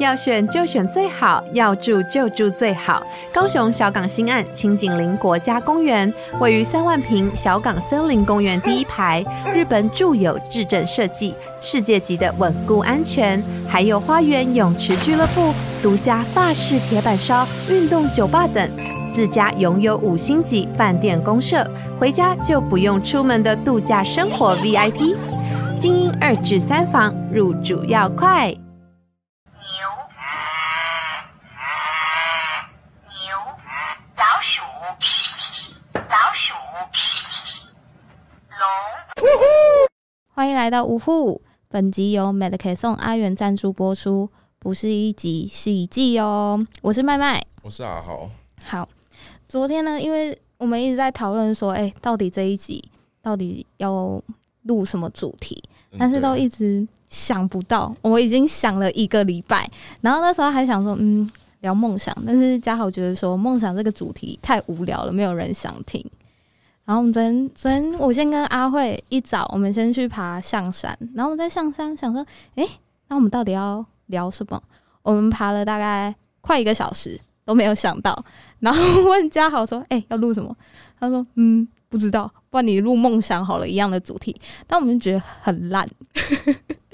要选就选最好，要住就住最好。高雄小港新岸清景林国家公园位于三万坪小港森林公园第一排，日本住友质证设计，世界级的稳固安全，还有花园泳池俱乐部、独家法式铁板烧、运动酒吧等，自家拥有五星级饭店公社，回家就不用出门的度假生活 VIP。精英二至三房，入主要快。牛，牛，老鼠，老鼠，龙。欢迎来到五户，本集由 Medic 送阿元赞助播出，不是一集是一季哦。我是麦麦，我是阿豪，好，昨天呢，因为我们一直在讨论说，哎、到底这一集到底要录什么主题，但是都一直想不到。我已经想了一个礼拜，然后那时候还想说，嗯，聊梦想，但是嘉豪觉得说梦想这个主题太无聊了，没有人想听。然后我们昨天，昨天我先跟阿慧一早，我们先去爬象山，然后我们在象山想说，诶，那我们到底要聊什么？我们爬了大概快一个小时，都没有想到。然后问嘉豪说，诶，要录什么？他说，嗯，不知道，不然你录梦想好了，一样的主题。但我们就觉得很烂，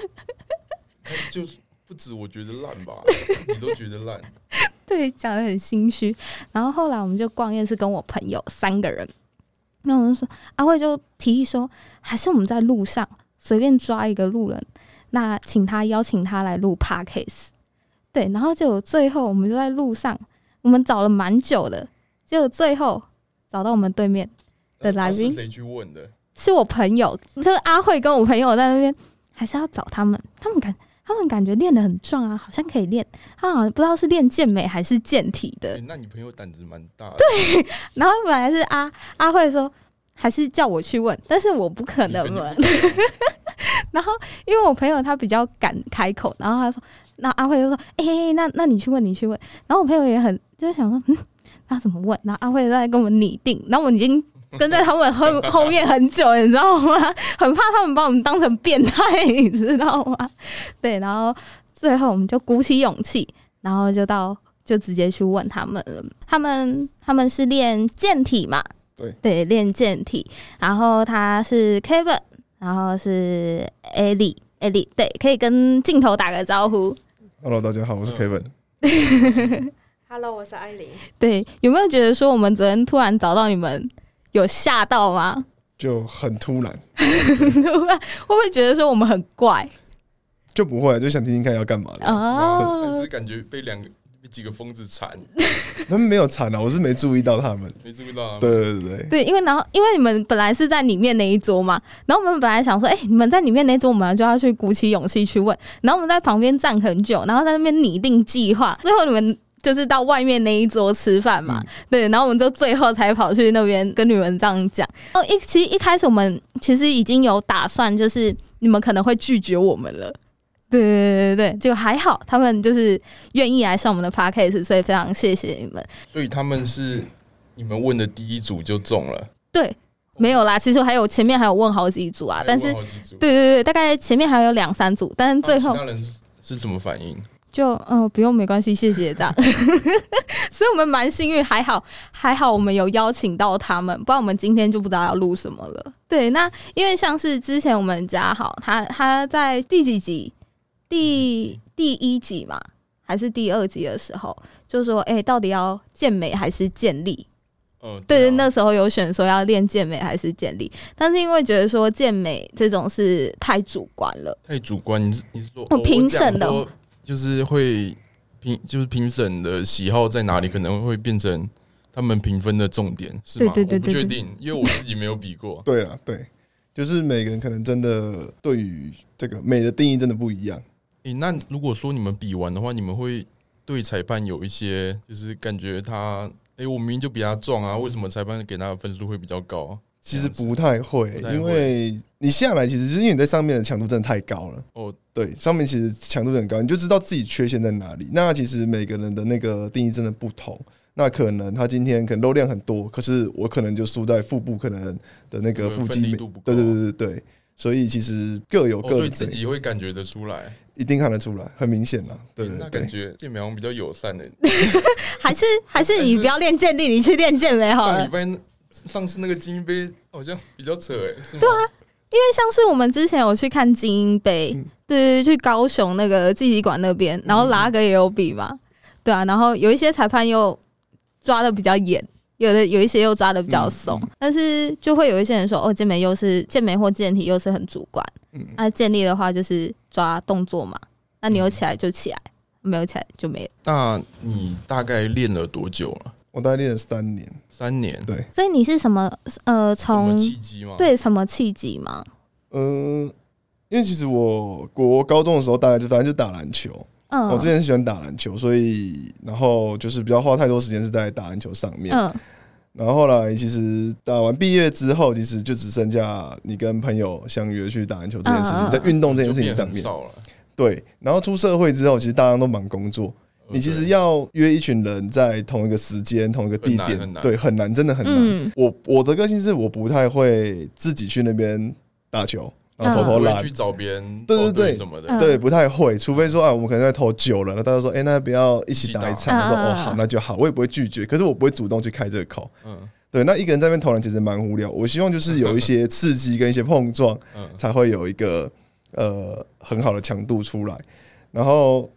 就是不止我觉得烂吧，你都觉得烂，对，讲的很心虚。然后后来我们就逛夜市，跟我朋友三个人，那我们就说阿慧就提议说，还是我们在路上随便抓一个路人，那请他邀请他来录 podcast。对，然后就最后我们就在路上，我们找了蛮久的，结果最后找到我们对面的来宾那是谁去问的？是我朋友，就是阿慧跟我朋友在那边，还是要找他们，他们感他们感觉练得很壮啊，好像可以练，他好像不知道是练健美还是健体的欸。那你朋友胆子蛮大的，对，然后本来是阿阿慧说，还是叫我去问，但是我不可能问。然后因为我朋友他比较敢开口，然后他说，那阿慧就说，哎、欸，那那你去问，你去问。然后我朋友也很就是想说，嗯，那怎么问？然后阿慧在跟我们拟定，然后我们已经 跟在他们后后面很久，你知道吗？很怕他们把我们当成变态，你知道吗？对，然后最后我们就鼓起勇气，然后就到就直接去问他们了。他们他们是练健体嘛？对对，练健体。然后他是 Kevin，然后是 Ellie。Ellie，对，可以跟镜头打个招呼。Hello，大家好，我是 Kevin。Hello，我是艾琳。对，有没有觉得说我们昨天突然找到你们，有吓到吗？就很突然，会不会觉得说我们很怪？就不会，就想听听看要干嘛的。还哦，是感觉被两个被几个疯子缠，他们没有缠啊，我是没注意到他们。没注意到啊？对对对对，对，因为然后因为你们本来是在里面那一桌嘛，然后我们本来想说，哎、你们在里面那一桌，我们就要去鼓起勇气去问，然后我们在旁边站很久，然后在那边拟定计划，最后你们。就是到外面那一桌吃饭嘛，对，然后我们就最后才跑去那边跟你们这样讲。哦，一其实一开始我们其实已经有打算，就是你们可能会拒绝我们了。对对对对对，就还好，他们就是愿意来上我们的 podcast，所以非常谢谢你们。所以他们是你们问的第一组就中了，对，没有啦，其实还有前面还有问好几组啊，但是对对对，大概前面还有两三组，但是最后是什么反应？就嗯、呃不用没关系，谢谢这样。所以我们蛮幸运，还好还好我们有邀请到他们，不然我们今天就不知道要录什么了。对，那因为像是之前我们家好，他他在第几集？第第一集嘛，还是第二集的时候，就说哎、到底要健美还是健力？嗯，对，啊那时候有选说要练健美还是健力，但是因为觉得说健美这种是太主观了，太主观。你是你是说哦哦评审的就是会评，就是评审的喜好在哪里，可能会变成他们评分的重点，是吗？对对对对对我不确定，因为我自己没有比过。对啊，对，就是每个人可能真的对于这个美的定义真的不一样。诶、那如果说你们比完的话，你们会对裁判有一些就是感觉他，诶、我明明就比他壮啊，为什么裁判给他的分数会比较高？其实不太会太，会因为你下来其实就是因为你在上面的强度真的太高了。哦，对，上面其实强度很高，你就知道自己缺陷在哪里。那其实每个人的那个定义真的不同。那可能他今天可能肉量很多，可是我可能就输在腹部可能的那个呃腹肌对对对对对，所以其实各有哦所以各的对。自己会感觉得出来。一定看得出来，很明显啦。对对那感对，觉健美好像比较友善的。还是还是你不要练健力，你去练健美好了上礼。拜上次那个精英杯好像比较扯哎，是吗？对啊，因为像是我们之前有去看精英杯，嗯对对，对去高雄那个纪体馆那边，然后拉格也有比嘛，对啊，然后有一些裁判又抓的比较严，有的有一些又抓的比较松，但是就会有一些人说，哦，健美又是健美或健体又是很主观，嗯。那健力的话就是抓动作嘛，那你有起来就起来，没有起来就没有，那你大概练了多久了？我大概练了三年，三年。对，所以你是什么呃从契机吗？，对什么契机吗？嗯、因为其实我国高中的时候，大概就反正就打篮球。嗯，我之前喜欢打篮球，所以然后就是比较花太多时间是在打篮球上面。嗯然后后来其实打完毕业之后，其实就只剩下你跟朋友相约去打篮球这件事情，在运动这件事情上面。少了。对，然后出社会之后，其实大家都忙工作，你其实要约一群人在同一个时间、同一个地点很很，难。对，很难，真的很难。嗯。我我的个性是我不太会自己去那边打球，然后偷偷拉不会去找别人报对对对。什么的。嗯。对，不太会，除非说啊，我们可能在投久了，那大家说，哎、那不要一起打一场？我说哦，好，那就好，我也不会拒绝，可是我不会主动去开这个口。嗯。对，那一个人在那边投篮其实蛮无聊，我希望就是有一些刺激跟一些碰撞，嗯，才会有一个呃很好的强度出来。然后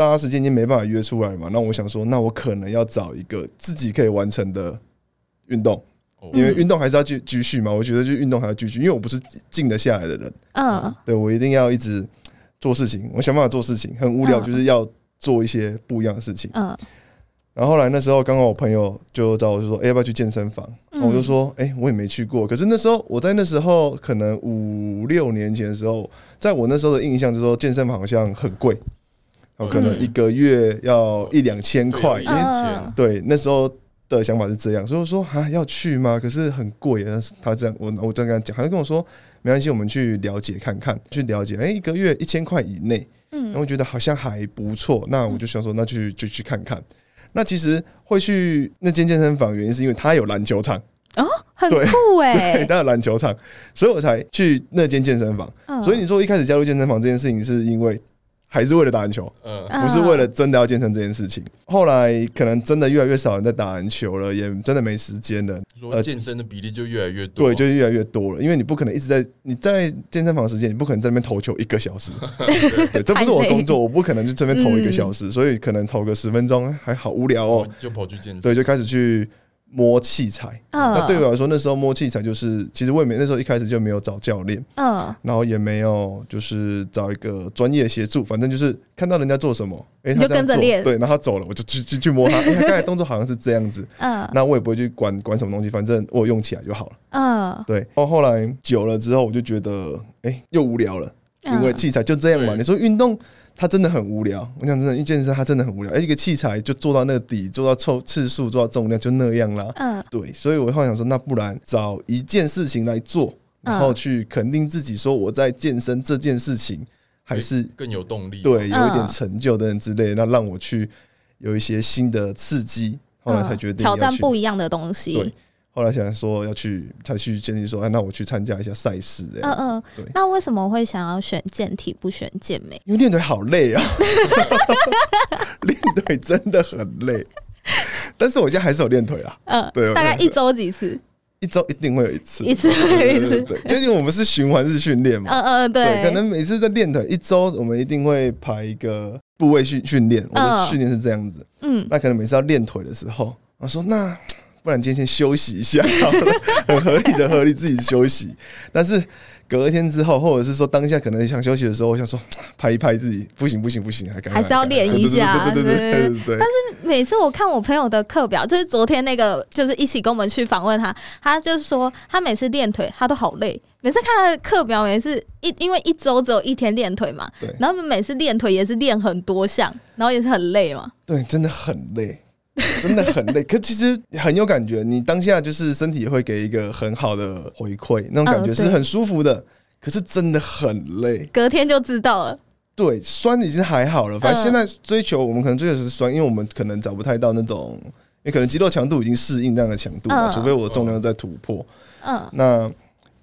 大家时间已经没办法约出来嘛，那我想说，那我可能要找一个自己可以完成的运动，哦因为运动还是要继继续嘛。我觉得就运动还要继续，因为我不是静得下来的人。嗯对我一定要一直做事情，我想办法做事情，很无聊，嗯就是要做一些不一样的事情。嗯然后后来那时候刚好我朋友就找我就说，哎、要不要去健身房？嗯我就说，哎、我也没去过。可是那时候我在那时候可能五六年前的时候，在我那时候的印象就是说健身房好像很贵，哦，可能一个月要一两千块对。因为嗯对那时候的想法是这样，所以我说啊要去吗？可是很贵。但是他这样，我我这样跟他讲，他就跟我说没关系，我们去了解看看，去了解。哎、一个月一千块以内，嗯然后觉得好像还不错，那我就想说，那就去就去看看。那其实会去那间健身房，原因是因为它有篮球场，很对酷 对，哎，它有篮球场，所以我才去那间健身房。嗯所以你说一开始加入健身房这件事情，是因为还是为了打篮球，嗯嗯不是为了真的要健身这件事情。后来可能真的越来越少人在打篮球了，也真的没时间了。说健身的比例就越来越多。对，就越来越多了，因为你不可能一直在你在健身房的时间，你不可能在那边投球一个小时，对，这不是我的工作，我不可能就这边投一个小时，所以可能投个十分钟还好无聊哦哦，，就跑去健身。对，就开始去摸器材。嗯。那对我来说，那时候摸器材就是，其实我也没那时候一开始就没有找教练，嗯。然后也没有就是找一个专业协助，反正就是看到人家做什么，哎、他这样做跟着练。对，然后他走了，我就去去去摸他，哎、他刚才动作好像是这样子，嗯。那我也不会去管管什么东西，反正我用起来就好了。嗯，对，然后后来久了之后，我就觉得，哎、又无聊了，因为嗯器材就这样嘛。对你说运动，它真的很无聊。我想真的，因为健身它真的很无聊。哎、一个器材就做到那个底，做到抽次数，做到重量，就那样啦。嗯对，所以我后来想说，那不然找一件事情来做，然后去肯定自己，说我在健身这件事情还是更有动力。对有一点嗯成就等等之类，那让我去有一些新的刺激。后来才决定嗯挑战不一样的东西对。后来想说要去，才去建议说，哎，那我去参加一下赛事。嗯嗯对，那为什么会想要选健体不选健美？因为练腿好累啊，练腿真的很累。但是我现在还是有练腿啦，嗯，对大概一周几次？一周一定会有一次，一次会有一次。对对对，就因为我们是循环式训练嘛，嗯嗯，对，可能每次在练腿一周，我们一定会排一个部位训训练。我的嗯训练是这样子，嗯那可能每次要练腿的时候，我说那不然今天先休息一下 很合理的合理自己休息。但是隔天之后或者是说当下可能想休息的时候我想说拍一拍自己不行不行不行还是要练一下对对对但是每次我看我朋友的课表就是昨天那个就是一起跟我们去访问他他就是说他每次练腿他都好累每次看他的课表每次一因为一周只有一天练腿嘛然后每次练腿也是练很多项然后也是很累嘛对真的很累 真的很累。可其实很有感觉，你当下就是身体会给一个很好的回馈，那种感觉是很舒服的。可是真的很累，隔天就知道了，对，酸已经还好了。反正嗯现在追求，我们可能追求的是酸，因为我们可能找不太到那种，也可能肌肉强度已经适应这样的强度嘛，嗯除非我重量在突破。嗯那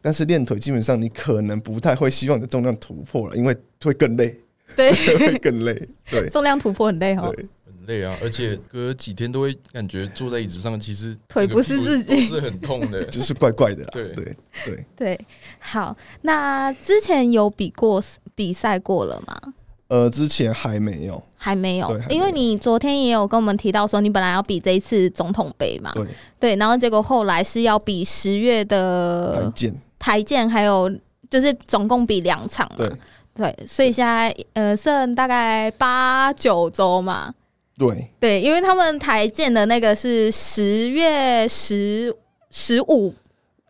但是练腿基本上你可能不太会希望你的重量突破了，因为会更累。对，会更累。对 重量突破很累哦。对，很累啊，而且隔几天都会感觉坐在椅子上，其实腿不是自己是很痛的。就是怪怪的啦。对对对，对，好，那之前有比过比赛过了吗？呃，之前还没有。还没有因为你昨天也有跟我们提到说，你本来要比这一次总统杯嘛，对，对，然后结果后来是要比十月台的剑。台建，还有就是总共比两场嘛，对对，所以现在呃剩大概八九周嘛，对，对，因为他们台建的那个是十月十十五，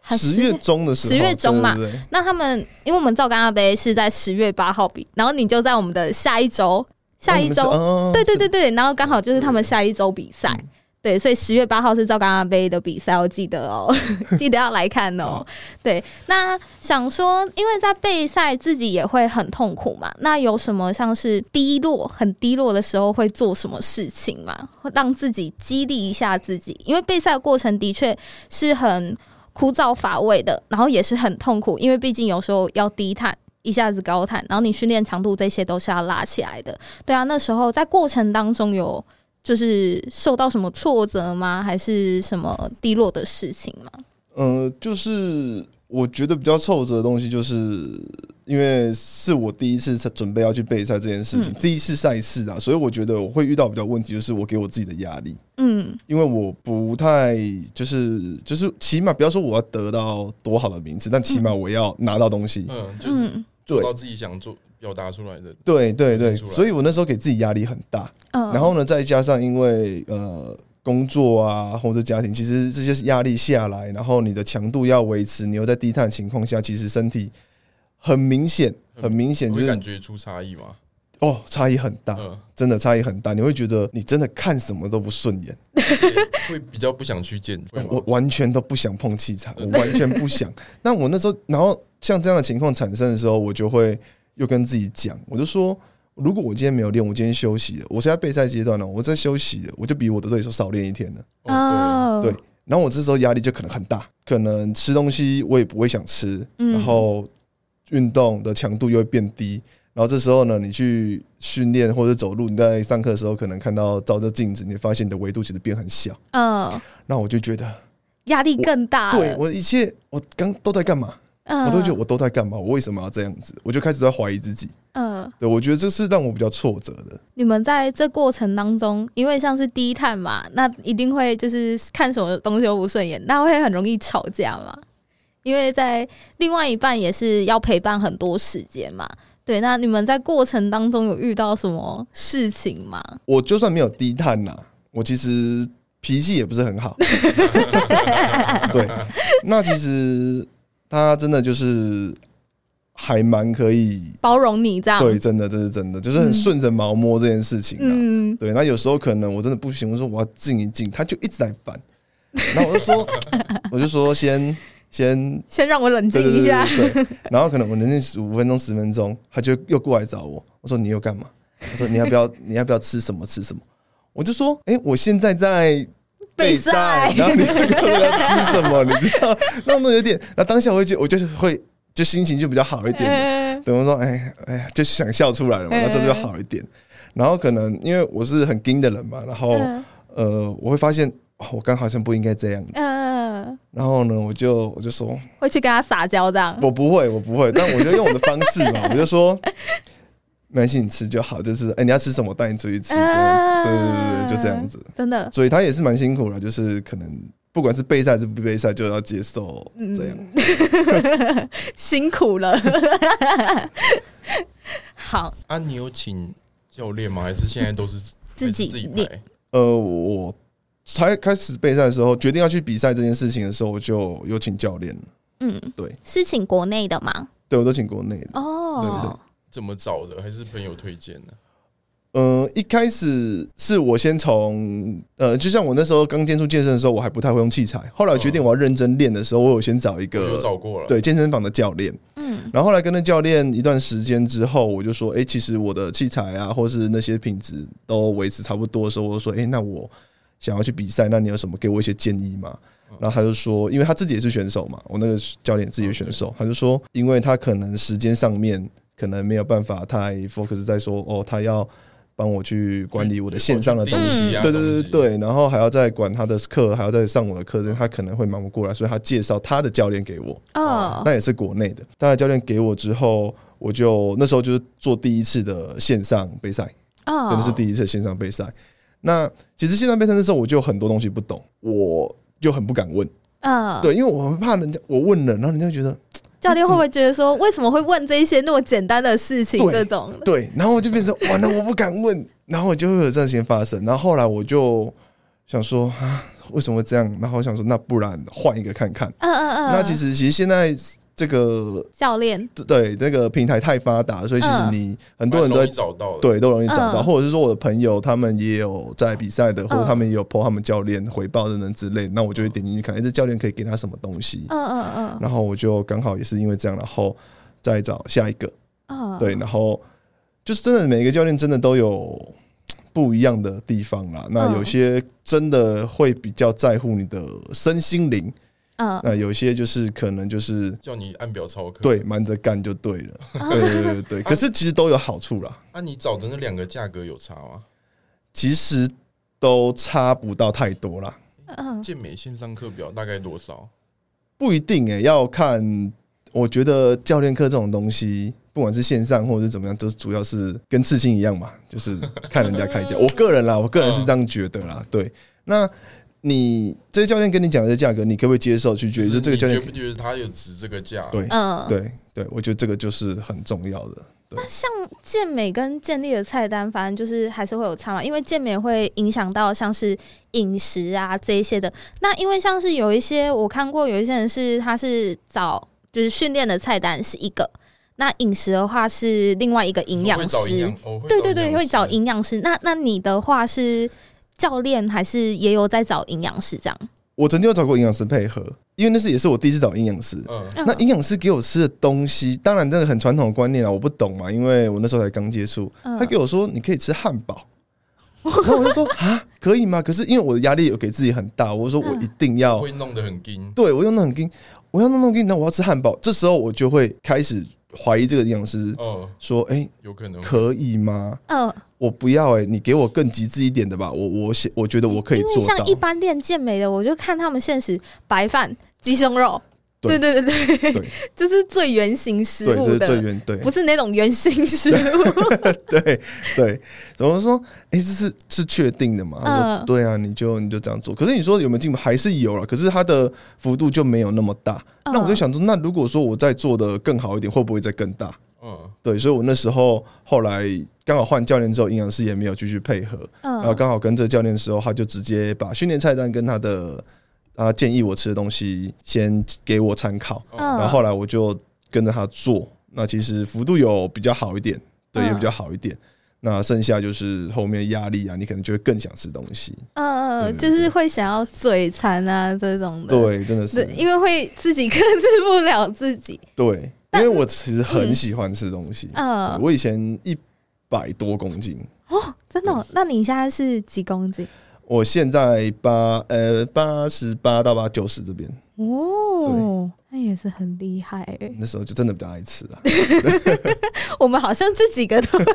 十月中的时候，10月中嘛。那他们因为我们造干阿杯是在十月八号比，然后你就在我们的下一周，下一周，哦对对对对，然后刚好就是他们下一周比赛。嗯对，所以十月八号是赵刚刚杯的比赛，我记得哦，记得要来看哦。对，那想说，因为在备赛自己也会很痛苦嘛，那有什么像是低落、很低落的时候会做什么事情嘛？会让自己激励一下自己，因为备赛的过程的确是很枯燥乏味的，然后也是很痛苦，因为毕竟有时候要低碳。一下子高碳，然后你训练强度这些都是要拉起来的。对啊，那时候在过程当中有就是受到什么挫折吗？还是什么低落的事情吗？呃，就是我觉得比较挫折的东西，就是因为是我第一次准备要去备赛这件事情，嗯第一次赛事啊，所以我觉得我会遇到比较问题，就是我给我自己的压力，嗯因为我不太就是就是起码不要说我要得到多好的名次，但起码我要拿到东西。嗯，就是嗯做到自己想做表达出来的。对对对，所以我那时候给自己压力很大。嗯，然后呢，再加上因为呃工作啊或者家庭，其实这些压力下来，然后你的强度要维持，你又在低碳的情况下，其实身体很明显，很明显就是感觉出差异嘛。哦差异很大，嗯，真的差异很大。你会觉得你真的看什么都不顺眼，会 比较不想去见。我完全都不想碰器材，我 完全不想。那我那时候，然后像这样的情况产生的时候，我就会又跟自己讲，我就说。如果我今天没有练，我今天休息了，我现在备赛阶段呢，我在休息了，我就比我的对手少练一天了。哦，对，然后我这时候压力就可能很大，可能吃东西我也不会想吃，嗯然后运动的强度又会变低，然后这时候呢，你去训练或者走路，你在上课的时候可能看到照着镜子，你会发现你的维度其实变很小，嗯，那我就觉得，压力更大了。对我一切我刚都在干嘛？嗯，我都觉得我都在干嘛？我为什么要这样子？我就开始在怀疑自己。嗯，对我觉得这是让我比较挫折的。你们在这过程当中，因为像是低碳嘛，那一定会就是看什么东西都不顺眼，那会很容易吵架嘛。因为在另外一半也是要陪伴很多时间嘛。对，那你们在过程当中有遇到什么事情吗？我就算没有低碳呐，我其实脾气也不是很好。对，那其实他真的就是还蛮可以，包容你这样？对，，真的这是真的，就是很顺着毛摸这件事情啊。嗯，对，那有时候可能我真的不行，我说我要静一静，他就一直在烦，然后我就说，我就说先先先让我冷静一下。然后可能我冷静五分钟十分钟，他就又过来找我，我说你又干嘛？他说你要不要你要不要吃什么吃什么？我就说，哎、我现在在备赛然后你 问我要吃什么，你知道，那种有点，那当下我会觉得我就是会就心情就比较好一点。等于说，哎哎呀，就想笑出来了嘛，嗯。那这就好一点。然后可能因为我是很硬的人嘛，然后嗯。呃，我会发现哦我刚好像不应该这样。嗯，然后呢，我就我就说，会去跟他撒娇这样。我不会，我不会，但我就用我的方式嘛，我就说，没关系，你吃就好，就是哎、你要吃什么，我带你出去吃，这样子，对对对对，就这样子。真的，所以他也是蛮辛苦的，就是可能不管是备赛还是不备赛，就要接受这样。辛苦了。好，啊，你有请教练吗？还是现在都是自己自己练？呃，我才开始备赛的时候，决定要去比赛这件事情的时候，我就有请教练。嗯，对，是请国内的吗？对我都请国内的。哦，怎么找的？还是朋友推荐的？呃，一开始是我先从呃，就像我那时候刚接触健身的时候，我还不太会用器材。后来我决定我要认真练的时候，我有先找一个有个找过了。对健身房的教练。嗯然后后来跟那教练一段时间之后，我就说，哎、其实我的器材啊，或是那些品质都维持差不多的时候，我就说，哎、那我想要去比赛，那你有什么给我一些建议吗？然后他就说，因为他自己也是选手嘛，我那个教练自己是选手，他就说，因为他可能时间上面可能没有办法太 focus 在说哦，他要帮我去管理我的线上的东西，嗯对对对对对，然后还要再管他的课，还要再上我的课，他可能会忙不过来，所以他介绍他的教练给我，哦。那也是国内的。他的。教练给我之后，我就那时候就是做第一次的线上备赛，哦。真的是第一次线上备赛。那其实线上备赛的时候我就很多东西不懂，我就很不敢问，嗯，对，因为我很怕人家我问了，然后人家会觉得教练会不会觉得说，为什么会问这一些那么简单的事情？对这种的对，然后我就变成完了，我不敢问，然后我就会有这样情发生。然后后来我就想说啊，为什么会这样？然后我想说，那不然换一个看看。嗯嗯嗯。那其实其实现在这个教练，对那个平台太发达，所以其实嗯你很多人都在找到的。对都容易找到，嗯或者是说我的朋友他们也有在比赛的，或者嗯他们也有 po 他们教练回报等等之类，那我就会点进去看，哎，这教练可以给他什么东西。嗯嗯嗯然后我就刚好也是因为这样，然后再找下一个。嗯，对，然后就是真的每个教练真的都有不一样的地方啦。那嗯有些真的会比较在乎你的身心灵，嗯那有些就是可能就是叫你按表操课。对瞒着干就对了。对对对对，可是其实都有好处啦，那，你找的那两个价格有差吗？其实都差不到太多啦，嗯健美线上课表大概多少？不一定诶、要看。我觉得教练课这种东西，不管是线上或者是怎么样，都主要是跟刺青一样嘛，就是看人家开价。我个人啦，我个人是这样觉得啦。对，那你这个教练跟你讲的这价格，你可不可以接受？去觉得就是这个教练你觉不觉得他有值这个价？对嗯，。对对，我觉得这个就是很重要的。那，像健美跟健力的菜单，反正就是还是会有差嘛，因为健美会影响到像是饮食啊这一些的。那因为像是有一些我看过，有一些人是他是找就是训练的菜单是一个，那饮食的话是另外一个营养师对对对，会找营养师。那那你的话是教练还是也有在找营养师这样？我曾经有找过营养师配合，因为那是也是我第一次找营养师。嗯，那营养师给我吃的东西，当然这个很传统的观念啊，我不懂嘛，因为我那时候才刚接触。嗯他给我说你可以吃汉堡，然后我就说啊，可以吗？可是因为我的压力有给自己很大，我说我一定要，会弄得很硬。对我用的很硬，我要弄弄硬，那我要吃汉堡。这时候我就会开始怀疑这个营养师，嗯，说，哎、有可能。可以吗？嗯，我不要哎、你给我更极致一点的吧，我我想我觉得我可以因为做到像。一般练健美的，我就看他们现实白饭、鸡胸肉，对对对对对，就 是最原型食物是最的，原对不是那种原型食物。对对，怎么说？哎、这是是确定的嘛？对啊，你就你就这样做。可是你说有没有进步？还是有了，可是它的幅度就没有那么大。嗯那我就想说，那如果说我再做的更好一点，会不会再更大？嗯，对，所以我那时候后来刚好换教练之后，营养师也没有继续配合，嗯。然后嗯刚好跟这个教练的时候，他就直接把训练菜单跟他的他建议我吃的东西先给我参考，嗯。然后后来我就跟着他做，那其实幅度有比较好一点，对，嗯也比较好一点。那剩下就是后面压力啊，你可能就会更想吃东西。嗯嗯，就是会想要嘴馋啊这种的。对，真的是，因为会自己克制不了自己。对，因为我其实很喜欢吃东西。嗯，我以前一百多公斤哦，真的哦、那你现在是几公斤？我现在八呃八十八到八九十这边，哦，那也是很厉害哎。那时候就真的比较爱吃啊，我们好像这几个都是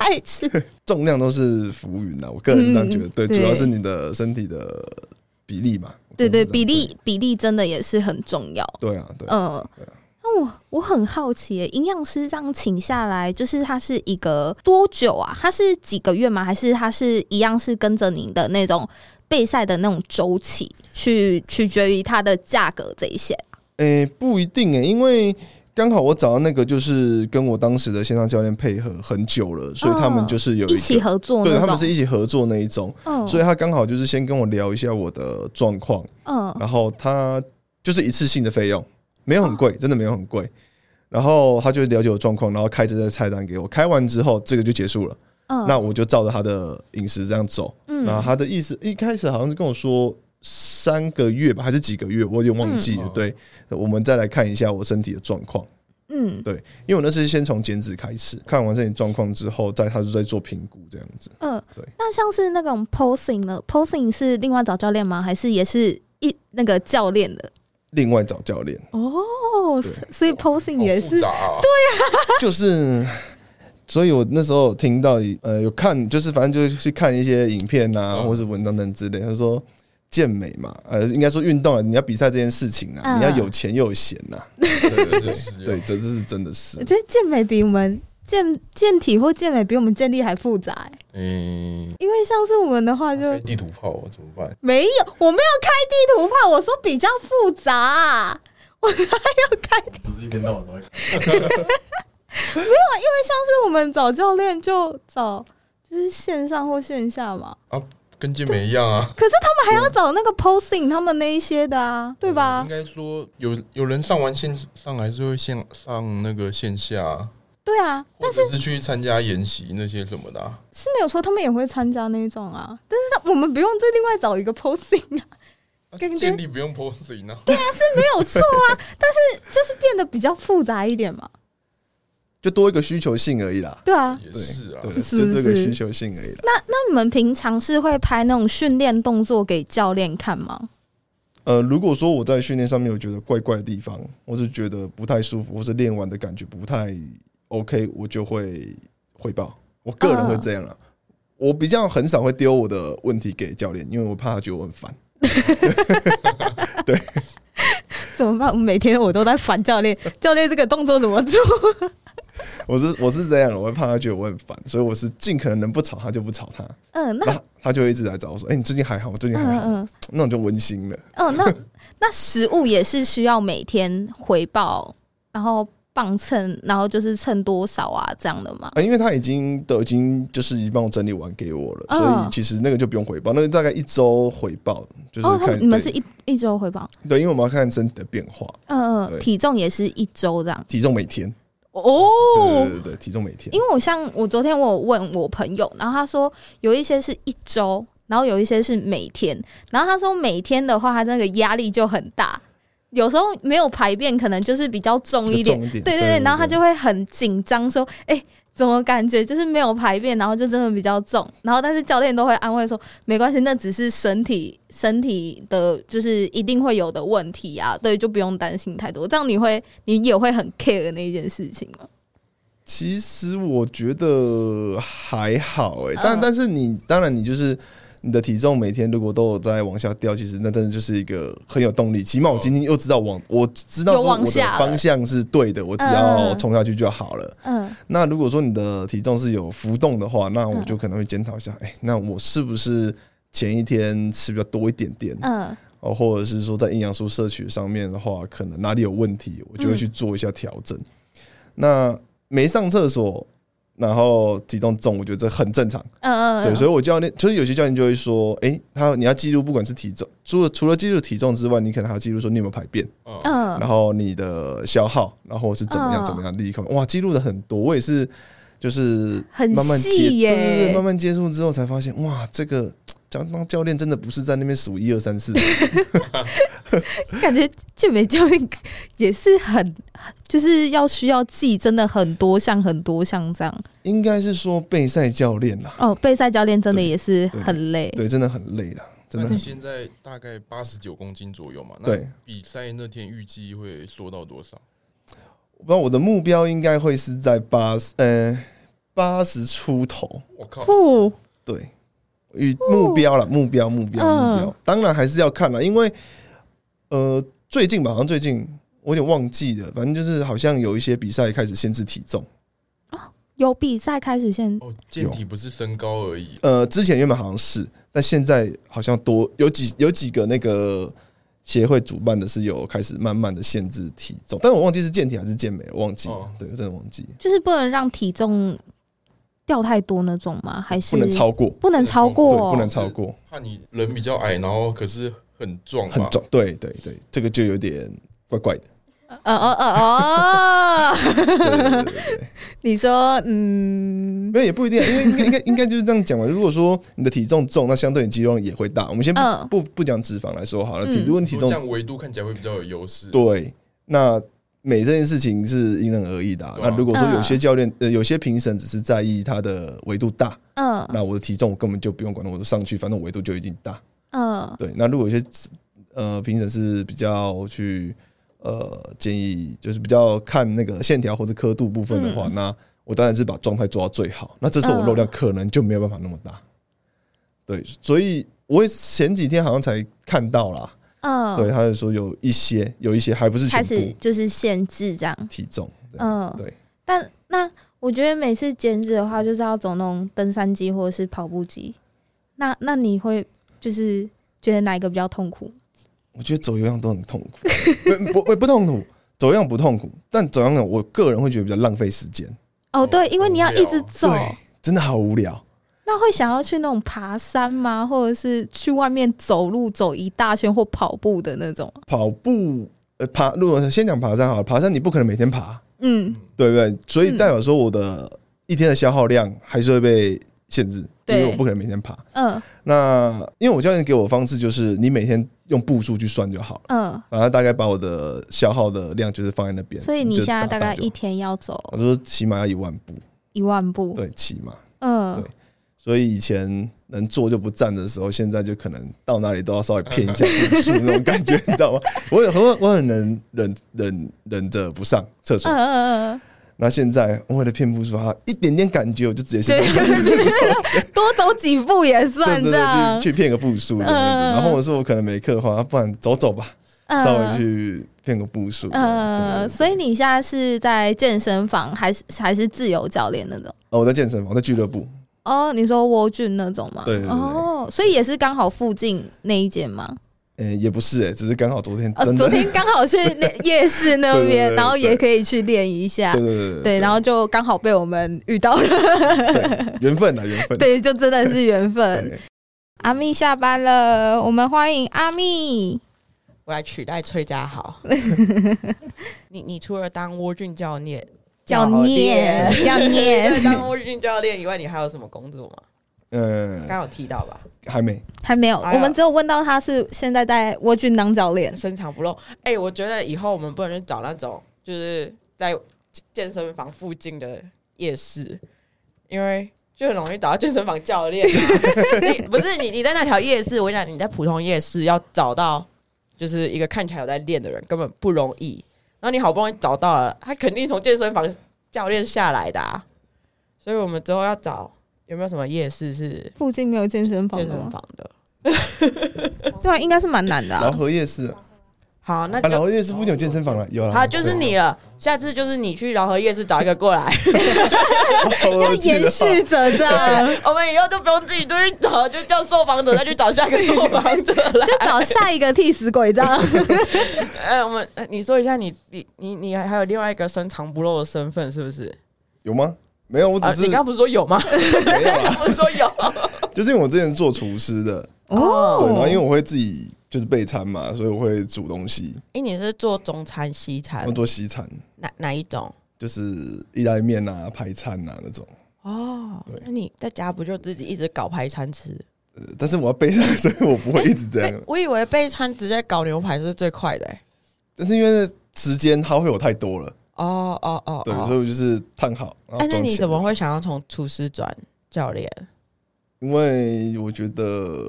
爱吃。重量都是浮云啊，我个人是这样觉得。对，嗯对主要是你的身体的比例嘛。对对，比例比例真的也是很重要。对啊，对啊，嗯，那我我很好奇耶，营养师这样请下来，就是他是一个多久啊？他是几个月吗？还是他是一样是跟着您的那种备赛的那种周期去取决于它的价格这一些？诶、不一定诶、因为刚好我找到那个就是跟我当时的线上教练配合很久了，所以他们就是有一起合作，对他们是一起合作那一种，嗯所以他刚好就是先跟我聊一下我的状况，嗯然后他就是一次性的费用，没有很贵，真的没有很贵。然后他就了解我状况，然后开这个菜单给我。开完之后，这个就结束了。嗯那我就照着他的饮食这样走。嗯然后他的意思一开始好像是跟我说三个月吧，还是几个月，我有点忘记了。嗯对，我们再来看一下我身体的状况。嗯对，因为我那是先从减脂开始，看完身体状况之后，再他就在做评估这样子。嗯对，那像是那种 posing 呢？posing 是另外找教练吗？还是也是一那个教练的？另外找教练，哦，所以 posing 也是好复杂啊，就是。所以我那时候听到呃有看，就是反正就是去看一些影片啊，嗯或是文章等之类。他说健美嘛，呃，应该说运动啊，你要比赛这件事情啊，嗯你要有钱又有闲呐、对对对 对，这这是真的是我。觉得健美比我们健健体或健美比我们健力还复杂、欸，嗯，因为像是我们的话就开地图炮怎么办？没有，我没有开地图炮，我说比较复杂、啊。我还要开？不是一天到晚都在看。因为像是我们找教练就找就是线上或线下嘛，啊跟健美一样啊，可是他们还要找那个 posing 他们那一些的啊，对吧应？该说有有人上完线上还是会线上那个线下，对啊，但是是去参加演习那些什么的啊。是没有错，他们也会参加那一种啊，但是我们不用再另外找一个 posing 啊，啊跟建立不用 posing 啊，是没有错啊，但是就是变得比较复杂一点嘛，就多一个需求性而已啦。对啊。也是啊對，，是不就这个需求性而已啦。那你们平常是会拍那种训练动作给教练看吗？呃，如果说我在训练上面有觉得怪怪的地方，或是觉得不太舒服，或是练完的感觉不太 OK，我就会汇报。我个人会这样啦。我比较很少会丢我的问题给教练，因为我怕他觉得我很烦。对 怎么办？我每天我都在烦教练，教练这个动作怎么做？我是我是这样的，我会怕他觉得我很烦，所以我是尽可能能不吵他就不吵他。嗯，那那他就一直来找我说：“哎、你最近还好？我最近还好。嗯嗯那种就温馨了。嗯，那那食物也是需要每天回报，然后磅秤，然后就是称多少啊这样的吗？啊，因为他已经都已经就是已经帮我整理完给我了，嗯。所以其实那个就不用回报，那个大概一周回报，就是哦，他你们是一一周回报，对，因为我们要看身体的变化，嗯嗯，对。体重也是一周这样。体重每天，哦。对对对对，体重每天。因，为我像我昨天我有问我朋友，然后他说有一些是一周，然后有一些是每天，然后他说每天的话，他那个压力就很大，有时候没有排便，可能就是比较重一点，对对对，然后他就会很紧张，说，哎、怎么感觉就是没有排便，然后就真的比较重，然后但是教练都会安慰说，没关系，那只是身体身体的，就是一定会有的问题啊，对，就不用担心太多。这样你会你也会很 care 那一件事情吗？其实我觉得还好哎、但、嗯但是你当然你就是。你的体重每天如果都有在往下掉，其实那真的就是一个很有动力。起码我今天又知道往，我知道说我的方向是对的，我只要嗯冲下去就好了。嗯那如果说你的体重是有浮动的话，那我嗯就可能会检讨一下，哎、那我是不是前一天吃比较多一点点，嗯哦，或者是说在营养素摄取上面的话，可能哪里有问题，我就会去做一下调整。那没上厕所，然后体重重，我觉得这很正常。嗯嗯，对，所以以我教练就是有些教练就会说，哎、他你要记录，不管是体重，除了除了记录体重之外，你可能还要记录说你有没有排便。嗯，嗯然后你的消耗，然后是怎么样嗯怎么样立刻哇，记录的很多，我也是就是很慢慢接，细耶对对对，慢慢接触之后才发现，哇，这个教当教练真的不是在那边数一二三四，感觉健美教练也是很，就是要需要记真的很多项很多项这样。应该是说备赛教练啦，哦，备赛教练真的也是很累。对，真的很累啦，真的你现在大概八十九公斤左右嘛？那对。比赛那天预计会缩到多少？我不知道我的目标应该会是在八十呃八十出头，我靠，不，对，与目标了，目标目标嗯。目标，当然还是要看了，因为呃最近吧，好像最近我有点忘记了，反正就是好像有一些比赛开始限制体重，有比赛开始限哦，健体不是身高而已，呃，之前原本好像是，但现在好像多有几有几个那个协会主办的是有开始慢慢的限制体重，但我忘记是健体还是健美，我忘记了，哦对，真的忘记，就是不能让体重掉太多那种吗？还是不能超过，不能超对，过？不能超过，怕你人比较矮，然后可是很壮，很。壮，对对对，这个就有点怪怪的，呃呃呃哦，对对对对对。你说嗯没有也不一定啊，因为应该应该应该就是这样讲嘛。如果说你的体重重，那相对你肌肉量也会大。我们先不、嗯不不讲脂肪来说好了，嗯体如果你体重这样维度看起来会比较有优势。对，那美这件事情是因人而异的啊、啊那如果说嗯有些教练呃有些评审只是在意他的维度大，嗯那我的体重我根本就不用管，我就上去，反正维度就一定大。嗯对，那如果有些呃评审是比较去呃建议，就是比较看那个线条或者刻度部分的话，嗯那我当然是把状态做到最好。那这时候我肉量可能就没有办法那么大。对，所以我也前几天好像才看到啦，嗯，对，他就说有一些有一些还不是全开始部就是限制这样。体重，嗯，对。但那我觉得每次减脂的话，就是要走那种登山机或者是跑步机。那那你会就是觉得哪一个比较痛苦？我觉得走有氧都很痛苦，不不不痛苦，走有氧不痛苦，但走有氧我个人会觉得比较浪费时间，哦，对，因为你要一直走，真的好无聊。那会想要去那种爬山吗？或者是去外面走路走一大圈或跑步的那种？跑步呃爬，如果先讲爬山好了，爬山你不可能每天爬，嗯，对不对？所以嗯代表说我的一天的消耗量还是会被限制，因对为我不可能每天爬。嗯那因为我教练给我的方式就是你每天用步数去算就好了，嗯，然后大概把我的消耗的量就是放在那边。所以你就现在大概一天要走我说起码要一万步，一万步，对，起码。嗯。对所以以前能坐就不站的时候，现在就可能到哪里都要稍微骗一下步数那种感觉，你知道吗？我很我我很能忍忍忍着不上厕所。嗯，嗯嗯那现在为了骗步数啊，一点点感觉我就直接先对嗯，多走几步也算对对对，去去骗个步数这样子。嗯然后我说我可能没课的话，不然走走吧，嗯稍微去骗个步数。呃，所以你现在是在健身房，还是还是自由教练那种？哦，我在健身房，在俱乐部，哦，你说蜗菌那种吗？对对对哦，所以也是刚好附近那一间吗？呃，也不是哎，只是刚好昨天哦，真的，昨天刚好去那 夜市那边，对然后也可以去练一下对。对对对，然后就刚好被我们遇到了，缘分啊，缘分。对，就真的是缘分。阿密下班了，我们欢迎阿密。我来取代崔家豪。你你除了当蜗俊教练，教练，教练当练，蜗菌教练以外，你还有什么工作吗？嗯，刚刚有提到吧，还没，还没有，我们只有问到他是现在在蜗菌当教练。深藏不露。哎、我觉得以后我们不能去找那种就是在健身房附近的夜市，因为就很容易找到健身房教练、啊。你不是你你在那条夜市，我跟你讲，你在普通夜市要找到就是一个看起来有在练的人，根本不容易。然后你好不容易找到了，他肯定从健身房教练下来的、啊，所以我们之后要找有没有什么夜市是附近没有健身房健的吗？身房的。对啊，应该是蛮难的啊。老河夜市啊，好，那啊就老河夜市附近有健身房了，有了，好，就是你了。下次就是你去饶河夜市找一个过来，要要延续着这样，我们以后就不用自己出去找，就叫受访者再去找下一个受访者来。就找下一个替死鬼这样。哎，我们哎你说一下你，你你你还还有另外一个深藏不露的身份是不是？有吗？没有，我啊，只是你刚刚不是说有吗？没有啊，不是说有 就是因为我之前做厨师的，哦对，然后因为我会自己就是备餐嘛，所以我会煮东西，哎，你是做中餐、西餐我，做西餐，哪哪一种？就是意大利面啊、排餐啊那种。哦对，那你在家不就自己一直搞排餐吃？呃但是我要备餐，所以我不会一直这样。我以为备餐直接搞牛排是最快的。哎但是因为时间耗费我太多了，哦哦哦，对，哦所以我就是烫好。哎，那装起来你怎么？会想要从厨师转教练？因为我觉得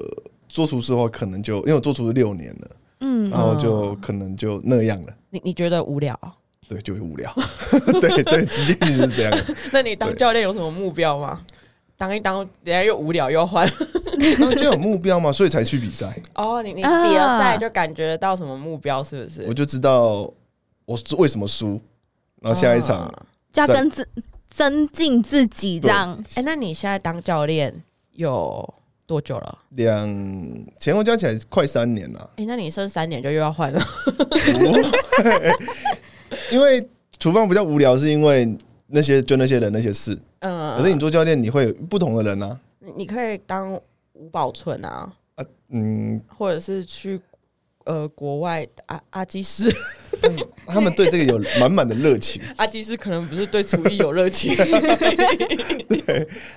做厨师的话，可能就因为我做厨师六年了，嗯然后就可能就那样了。你你觉得无聊？对，就会无聊。对对，直接就是这样。那你当教练有什么目标吗？当一当，等下又无聊又换。然后就有目标嘛，所以才去比赛。哦，你你比啊了赛就感觉到什么目标是不是？我就知道我是为什么输，然后下一场哦就要跟自增进自己这样。哎、那你现在当教练有多久了？两前后加起来快三年了。哎、那你剩三年就又要换了。因为厨房比较无聊，是因为那些就那些人那些事。嗯，可是你做教练，你会有不同的人啊。你你可以当吴宝春啊，嗯，或者是去呃国外阿阿基师，他们对这个有满满的热情，阿基师可能不是对厨艺有热情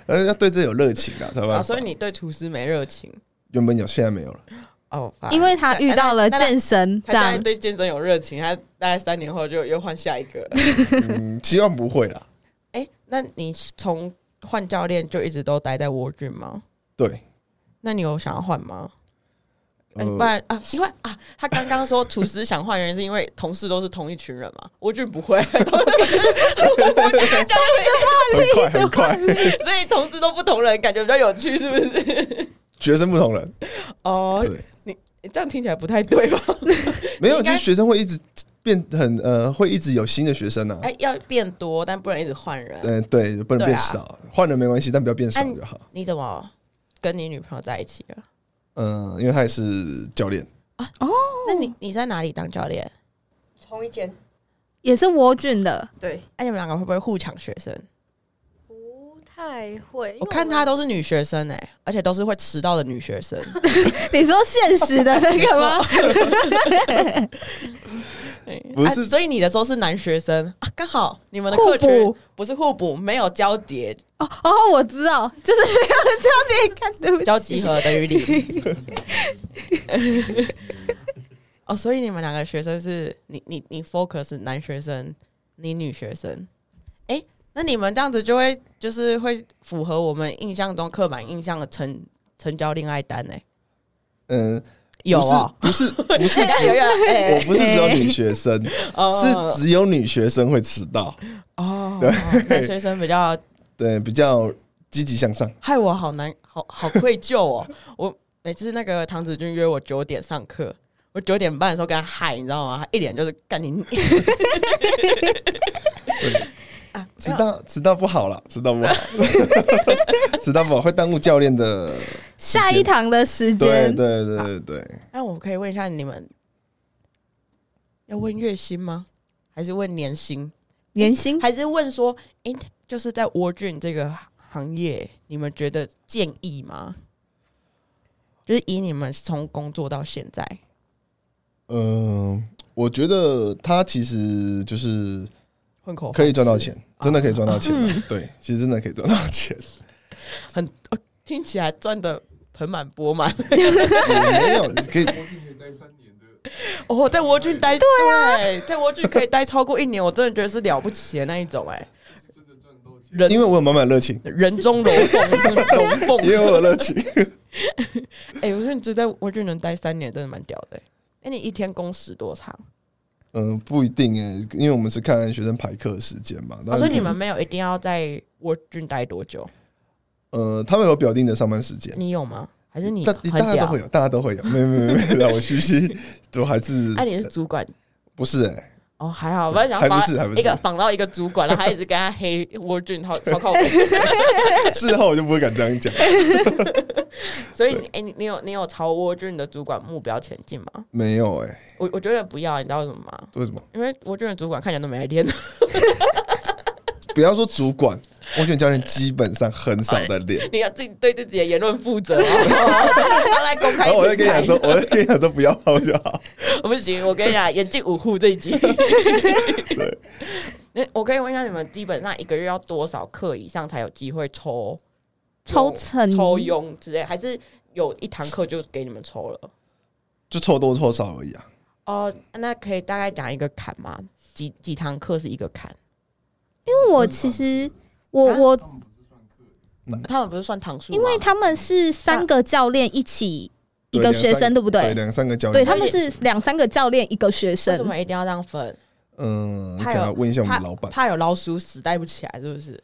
呃，要对这有热情啊，对吧啊，所以你对厨师没热情原本有，现在没有了。哦，因为他遇到了健身，现在样对健身有热情，他大概三年后就又换下一个了。嗯，希望不会啦。哎、那你从换教练就一直都待在沃郡吗？对，那你有想要换吗？哎不然啊，因为啊，他刚刚说厨师想换原因是因为同事都是同一群人嘛，我觉得不会，很快很快，所以同事都不同人，感觉比较有趣，是不是？学生不同人，哦，对，你这样听起来不太对吧？没有，就是学生会一直变很呃，会一直有新的学生啊。哎，要变多，但不能一直换人。嗯，对，不能变少，换人没关系，但不要变少就好。你怎么跟你女朋友在一起了？嗯，因为他也是教练，哦那你你在哪里当教练？同一间，也是我俊的，对，哎，你们两个会不会互抢学生？不太会。因为我看们她都是女学生哎、而且都是会迟到的女学生。你说现实的那个吗？不是啊所以你的时候是男学生啊，刚好你们的互客群补不是互补，没有交叠，哦哦，我知道，就是没有交叠看，对不起。交集合等于零。哦，所以你们两个学生是你你你 focus 男学生，你女学生。哎、那你们这样子就会就是会符合我们印象中刻板印象的成成交恋爱单哎、嗯，有啊、不是不是 不是有 我不是只有女学生，哦是只有女学生会迟到，哦，对男学生比较对，比较积极向上。害我好难，好好愧疚哦。我每次那个唐子君约我九点上课，我九点半的时候跟他嗨，你知道吗？他一脸就是干你。啊，迟到迟到不好了，迟到不好，迟到不好会耽误教练的。下一堂的时间，对对对对，那我可以问一下你们，要问月薪吗？还是问年薪？年薪还是问说，哎、就是在蜗菌这个行业，你们觉得建议吗？就是以你们从工作到现在，嗯，我觉得他其实就是混口可以赚到钱，真的可以赚到钱。对，其实真的可以赚到钱，很、呃听起来赚的盆满钵满。也没有可以 哦，在蜗居待对啊，在蜗居可以待超过一年，我真的觉得是了不起的那一种哎、人因为我有满满的热情，人中龙凤，龙凤。因为我有热情。哎、我觉得你只在蜗居能待三年，真的蛮屌的、欸。那、你一天工时多长？嗯，不一定哎，因为我们是看学生排课时间嘛。我、但是说你们没有一定要在蜗居待多久？呃，他们有表定的上班时间，你有吗？还是你大大家都会？有，大家都会有。没有没有没有，让我其实，都还是哎、你是主管不是哎？哦，还好，我本来想还不仿是还不是一个仿到一个主管，然后他一直跟他黑蜗菌，超超靠谱。事后我就不会敢这样讲。所以，哎、你你有你有朝蜗菌的主管目标前进吗？没有哎，我我觉得不要，你知道为什么吗？为什么？因为蜗菌的主管看起来都没来练。不要说主管，我觉得教练基本上很少在练。你要自己对自己的言论负责哦。当在公开然后我在跟你讲说，我在跟你讲说不要泡就好。我 不行，我跟你讲，严禁五户这一集。对，那我可以问一下，你们基本上一个月要多少课以上才有机会抽抽成抽佣之类，还是有一堂课就给你们抽了？就抽多抽少而已啊。哦，那可以大概讲一个坎吗？几几堂课是一个坎？因为我其实我啊我，他们不是算堂数吗？因为他们是三个教练一起一个学生，对不对，对？两三个教练对，练。他们是两三个教练一个学生为什生，么一定要这样分？嗯，你怕有可能要问一下我们老板，怕有老鼠屎带不起来，是不是？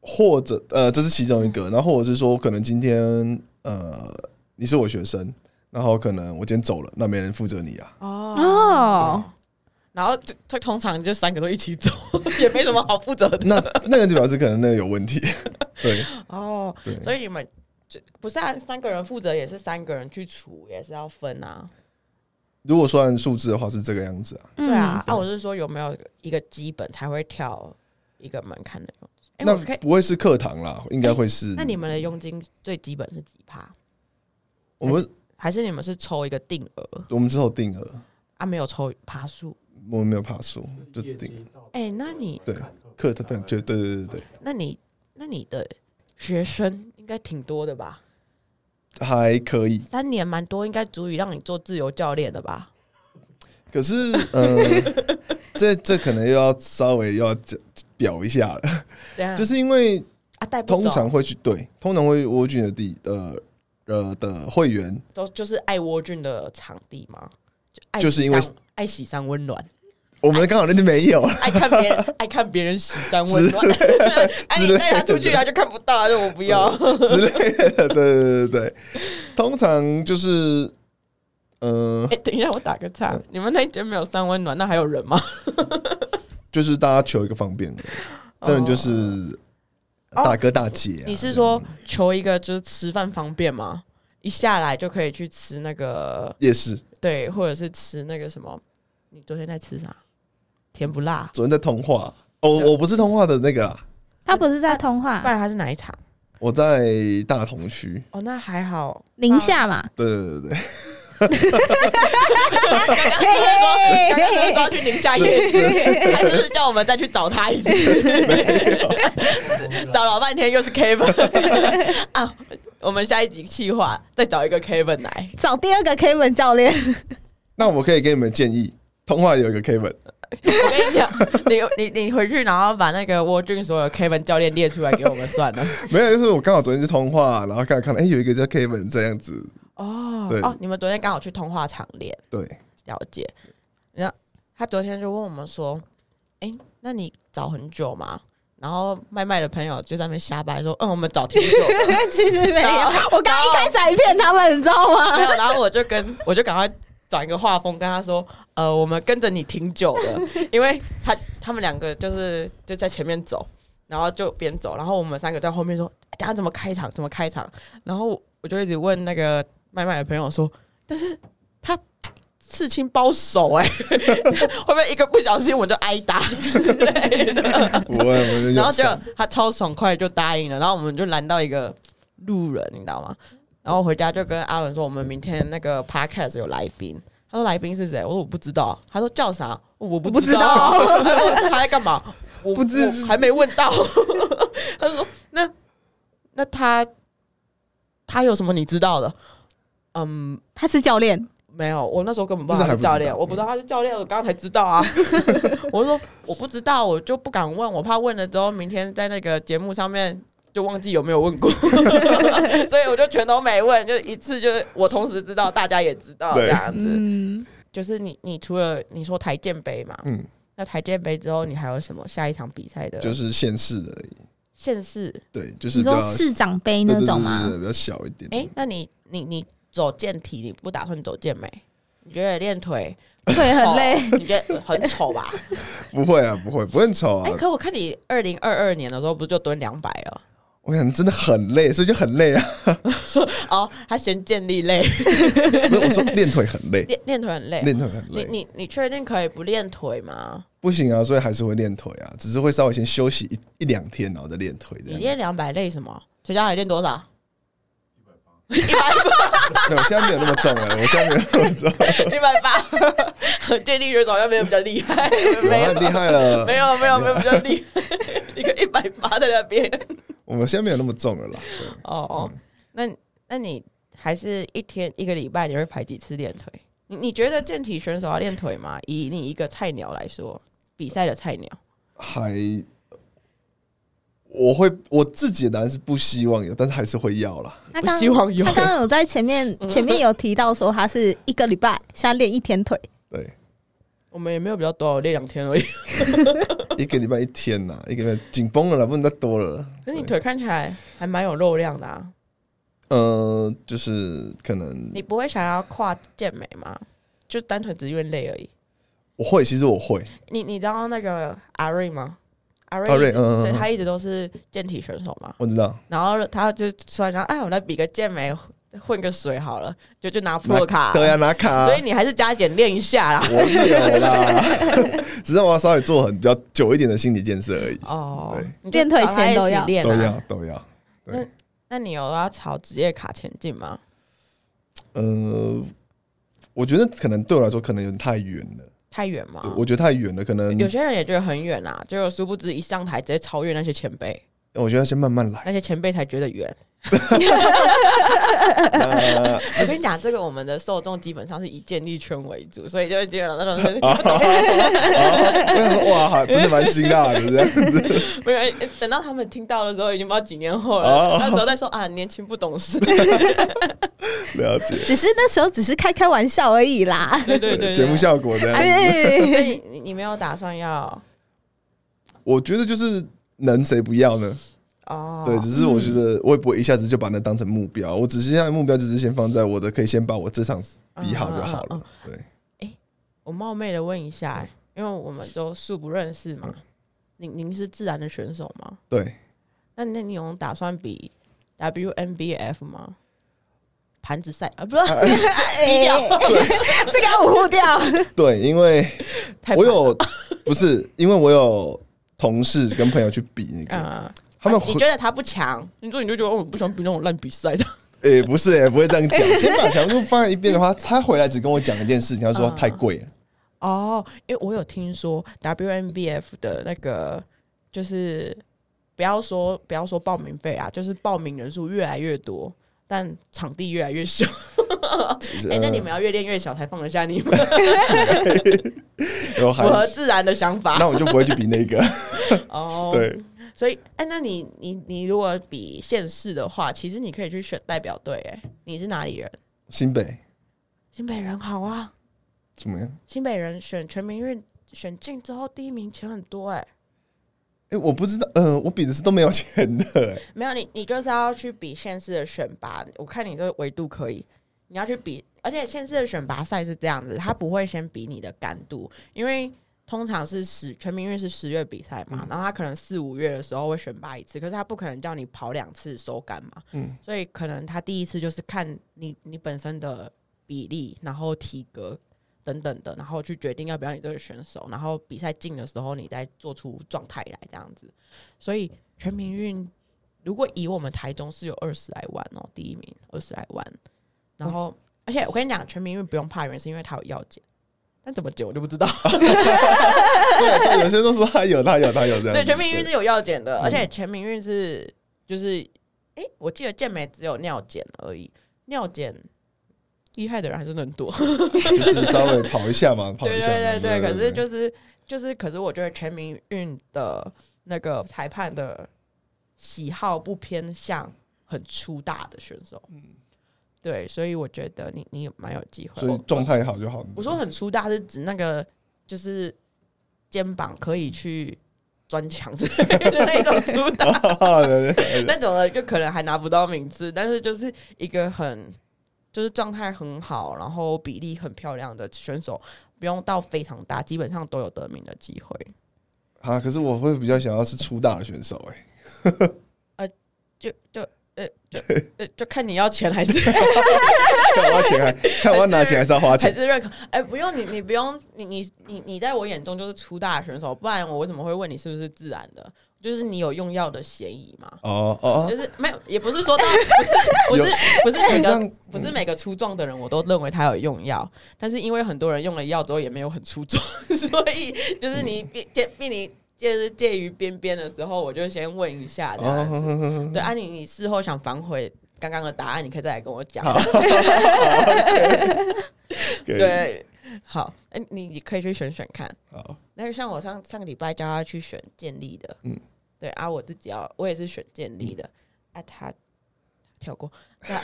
或者呃，这是其中一个。然后或者是说，可能今天呃，你是我学生，然后可能我今天走了，那没人负责你啊。哦哦，然后这这通常就三个都一起走，也没什么好负责的。那那个就表示可能那个有问题。对哦，对，所以你们就不是按，三个人负责也是三个人去除，也是要分啊。如果说按数字的话是这个样子啊。嗯对啊，啊，我是说有没有一个基本才会跳一个门槛的佣金？哎、那。不会是课堂啦，应该会是。那你们的佣金最基本是几趴？我们还是你们是抽一个定额我们只有定额，啊？没有抽爬树？我们没有爬树，就顶哎、那你对课的分就对对对对那你那你的学生应该挺多的吧？对，还可以。三年蛮多，应该足以让你做自由教练的吧？可是呃，这这可能又要稍微要表一下了，对啊，就是因为啊带通常会去对，通常会蜗菌的地呃呃的会员，都就是爱窝俊的场地吗？就就是因为爱喜山温暖，我们刚好那天没有，爱看别人 爱看别人喜山温暖，哎，你带他出去他就看不到，他说我不要。之类的，对对对对对，通常就是，嗯哎，，等一下，我打个岔，你们那间没有三温暖，那还有人吗？就是大家求一个方便的，真的就是哦大哥大姐、啊你是说求一个就是吃饭方便吗？一下来就可以去吃那个夜市？对，或者是吃那个什么？你昨天在吃啥？甜不辣？昨天在通话，哦，我不是通话的那个啊，他不是在通话不然他是哪一场？我在大同区，哦，那还好。宁夏嘛，对对对对，刚刚是不是说，刚刚说要去宁夏夜市，还是叫我们再去找他一次？找老半天又是 Kevin 啊！我们下一集计划再找一个 Kevin 来。找第二个 Kevin 教练，那我可以给你们建议，通话有一个 Kevin，我跟你讲，你你你回去，然后把那个沃俊所有 Kevin 教练列出来给我们算了。没有，就是我刚好昨天去通话，然后刚看到，哎、有一个叫 Kevin 这样子，对哦哦，你们昨天刚好去通话场练，对，了解。然后他昨天就问我们说：“哎、那你找很久吗？”然后麦麦的朋友就在那边瞎掰说：“嗯，我们找挺久的。其实没有，我刚刚一开始还骗他们，你知道”没吗？有，然后我就跟我就赶快转一个画风跟他说：“呃，我们跟着你挺久了，因为他他们两个就是就在前面走，然后就边走，然后我们三个在后面说：‘哎等下怎么开场？怎么开场？’然后我就一直问那个麦麦的朋友说：‘但是他刺青包手哎、会不会一个不小心我就挨打之类的？’然后就他超爽快就答应了，然后我们就拦到一个路人，你知道吗？然后回家就跟阿文说，我们明天那个 podcast 有来宾。他说来宾是谁？我说我不知道。他说叫啥？我不知道。他说他在干嘛？我不知还没问到。他说那那他他有什么你知道的？嗯，他是教练，没有，我那时候根本不知道他是教练，我不知道他是教练，我刚刚才知道啊。我说我不知道，我就不敢问，我怕问了之后，明天在那个节目上面就忘记有没有问过，所以我就全都没问，就一次就是我同时知道，大家也知道这样子。嗯，就是你，你除了你说台建杯嘛，嗯，那台建杯之后，你还有什么下一场比赛的？就是县市的而已，县市。对，就是你说市长杯那种吗比较小一点。哎、那你你你走健体，你不打算走健美？你觉得练腿腿很累，你觉得很丑吧？不会啊，不会，不会很丑哎、啊。可我看你二零二二年的时候，不是就蹲两百了？我想真的很累，所以就很累啊。哦，他嫌健力累，不是我说练腿很累，练练腿很累。练腿很你累，你你你确定可以不练腿吗？不行啊，所以还是会练腿啊，只是会稍微先休息一一两天，然后再练腿。你练两百累什么？腿家还练多少？对，我现在没有那么重了，我现在没有那么重，一百八。健力选手好像没有比较厉害，没有厉害了。没有没有没有比较厉害，一个一百八在那边。我们现在没有那么重了啦。对哦哦，那那你还是一天一个礼拜你会排几次练腿？你你觉得健体选手要练腿吗？以你一个菜鸟来说，比赛的菜鸟，还我会我自己的答案是不希望有，但是还是会要啦。不他刚希望有他刚刚有在前面 前面有提到说他是一个礼拜现在练一天腿，对，我们也没有比较多，我练两天而已。一个礼拜一天呐，一个礼拜紧绷了啦，不能再多了。可是你腿看起来还蛮有肉量的啊，呃，就是可能你不会想要跨健美吗？就单纯只是因为累而已。我会，其实我会，你你知道那个阿瑞吗？阿瑞阿瑞嗯嗯他一直都是健体选手嘛，我知道。然后他就说，然后哎，我来比个健美，混个水好了，就就拿 Pro 卡，对啊，拿卡啊，所以你还是加减练一下啦。我有啦，只是我要稍微做很比较久一点的心理建设而已。哦对，练腿前都要练、啊，都要都要。那，那你有要朝职业卡前进吗？呃，我觉得可能对我来说可能有点太远了，太远吗？我觉得太远了，可能有些人也觉得很远啊，结果殊不知一上台直接超越那些前辈，我觉得先慢慢来。那些前辈才觉得远。那 我跟你讲，这个我们的受众基本上是以建立圈为主，所以就会觉得那种 哦，我想说哇，好真的蛮辛辣的这样子。没有，等到他们听到的时候，已经不知道几年后哦了。那时候再说啊，年轻不懂事。了解，只是那时候只是开开玩笑而已啦。对对对，节目效果这样子。所以你你没有打算要我觉得就是能谁不要呢？哦？对，只是我觉得我也不会一下子就把那当成目标，我只是现在目标就是先放在我的，可以先把我这场比好就好嗯嗯了。对，我冒昧的问一下，因为我们都素不认识嘛，您您是自然的选手吗？对，那那你有打算比 WNBF 吗？盘子赛啊，不是，低调这个要捂掉。对，因为我有不是因为我有同事跟朋友去比那个，啊，他们你觉得他不强，你说你就觉得哦我不喜欢比那种烂比赛的，诶、不是、欸，不会这样讲。先把强度放在一边的话，他回来只跟我讲一件事情，他说嗯太贵了。哦，因为我有听说 WMBF 的那个，就是不要说不要说报名费啊，就是报名人数越来越多，但场地越来越小。就是哎、那呃你们要越练越小才放得下你们，符合自然的想法。那我就不会去比那个。哦，对，所以哎、那你你你如果比县市的话，其实你可以去选代表队。哎，你是哪里人？新北新北人好啊，怎么样？新北人选全民运选进之后第一名钱很多哎、哎、我不知道，呃，我比的是都没有钱的、欸。没有你，你就是要去比县市的选拔。我看你这个维度可以，你要去比，而且县市的选拔赛是这样子，他不会先比你的干度，因为通常是十全民运是十月比赛嘛，然后他可能四五月的时候会选拔一次，可是他不可能叫你跑两次手感嘛，嗯所以可能他第一次就是看你你本身的比例，然后体格。等等的，然后去决定要不要你这个选手，然后比赛进的时候，你再做出状态来这样子。所以全民运如果以我们台中是有二十来万哦，第一名二十来万，然后、而且我跟你讲，全民运不用怕，原因是因为他有药检，但怎么检我就不知道。对 对，有些都说他有，他有，他有这样。对，全民运是有药检的，嗯而且全民运是就是，哎、我记得健美只有尿检而已，尿检厉害的人还是很多。就是稍微跑一下嘛，跑一下嘛。对对对，可是就是就是，可是我觉得全民运的那个裁判的喜好不偏向很粗大的选手，嗯，对，所以我觉得你你蛮有机会。所以状态好就好。我说很粗大是指那个就是肩膀可以去钻墙之类的那种粗大，那种的就可能还拿不到名次，但是就是一个很就是状态很好，然后比例很漂亮的选手，不用到非常大，基本上都有得名的机会。啊，可是我会比较想要是粗大的选手哎、就就呃就呃就看你要钱还是看我要钱还看我要拿钱还是要花钱还？是认可？哎、不用你你不用你你你你在我眼中就是出大的选手，不然我为什么会问你是不是自然的？就是你有用药的嫌疑嘛？哦哦哦，就是没有，也不是说到不是不是不是每个不是每个粗壮的人我都认为他有用药，但是因为很多人用了药之后也没有很粗壮，所以就是你介介避你介介于边边的时候，我就先问一下这样子。哦，对，啊你，你事后想反悔刚刚的答案，你可以再来跟我讲。对，好，哎、你你可以去选选看。好，那个像我上上个礼拜叫他去选建立的，嗯嗯，对啊，我自己要我也是选建立的，啊，他跳过，那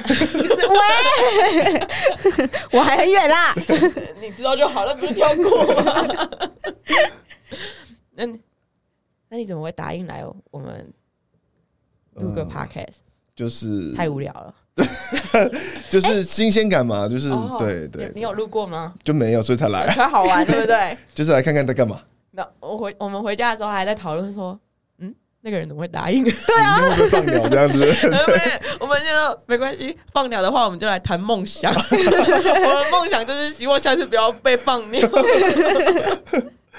我还很远啦。你知道就好了，不是跳过吗？那你那你怎么会答应来我们录个嗯 podcast？、就是太无聊了。就是新鲜感嘛，就是哦对对你，有录过吗？就没有，所以才来，才好玩，对不对？就是来看看在干嘛，那我回我们回家的时候还在讨论说，嗯，那个人怎么会答应？对啊，放鸟这样子？我们就没关系，放鸟的话，我们就来谈梦想。我的梦想就是希望下次不要被放鸟。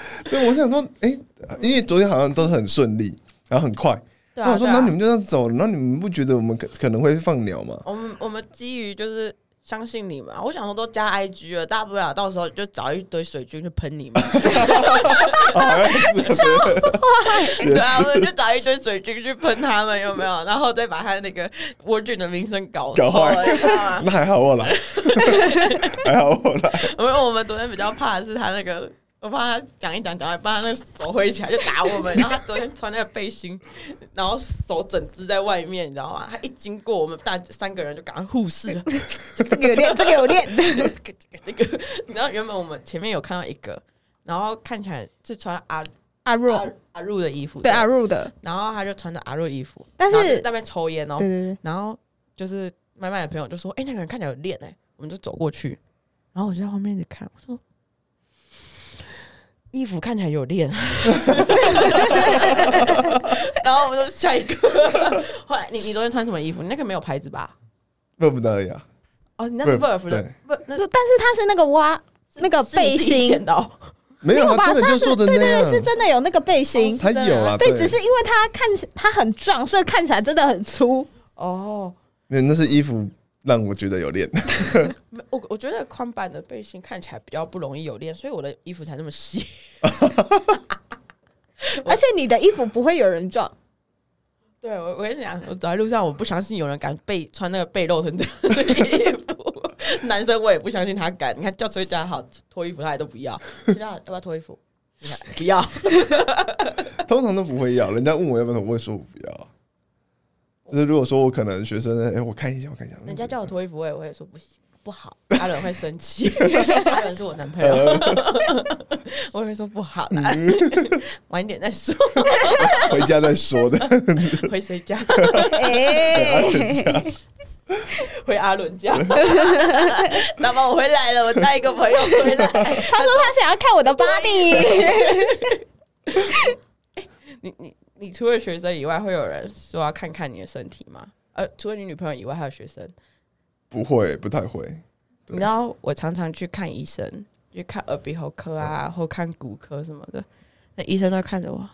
对，我想说，哎，因为昨天好像都很顺利，然后很快，对啊，那我说，那你们就这样走，那你们不觉得我们可可能会放鸟吗？我们我们基于就是相信你们啊。我想说都加 IG 了，大不了到时候就找一堆水军去喷你们。好像是对啊，我们就找一堆水军去喷他们，有没有？然后再把他那个蜗菌的名声搞搞坏？那还好我来，还好我来。因为我们昨天比较怕的是他那个，我怕他讲一讲讲一半，他那个手挥起来就打我们。然后他昨天穿那个背心，然后手整只在外面，你知道吗？他一经过我们大三个人就赶快护士了，这个有练，这个有练。这个这个这个。然后原本我们前面有看到一个，然后看起来是穿阿阿若阿阿入的衣服，对阿入的，然后他就穿着阿入衣服，但是那边抽烟哦对，对对，然后就是麦麦的朋友就说：“哎、那个人看起来有练哎、我们就走过去，然后我就在后面一直看，我说衣服看起来有练，然后我们就下一个。后来你你昨天穿什么衣服？你那个没有牌子吧？不不得呀，哦，你那是 Verve，Verve 的对，不，那就但是它是那个挖那个背心剪，的哦没有，吧他真的就做的那样，是真的有那个背心。它有啊，对，只是因为它看起它很壮，所以看起来真的很粗。哦。没有，那是衣服让我觉得有练。我我觉得宽版的背心看起来比较不容易有练，所以我的衣服才那么细。而且你的衣服不会有人撞，对我，我跟你讲，我走在路上，我不相信有人敢背穿那个背露成这样的衣服。男生我也不相信他敢。你看叫崔家好脱衣服，他也都不要。崔家豪要不要脱衣服？你看不要。通常都不会要，人家问我要不要，我会说我不要。就是如果说我可能学生，哎、我看一下，我看一下，人家叫我脱衣服，我也会说不行，不好，阿伦会生气。阿伦是我男朋友，我也会说不好，来晚一点再说，回家再说的。回谁家？哎，回阿伦家。那么，我回来了，我带一个朋友回来。他说他想要看我的 body，你你你除了学生以外，会有人说要看看你的身体吗？呃，除了你女朋友以外，还有学生。不会，不太会。你知道我常常去看医生，去看耳鼻喉科啊，或看骨科什么的，那医生都看着我，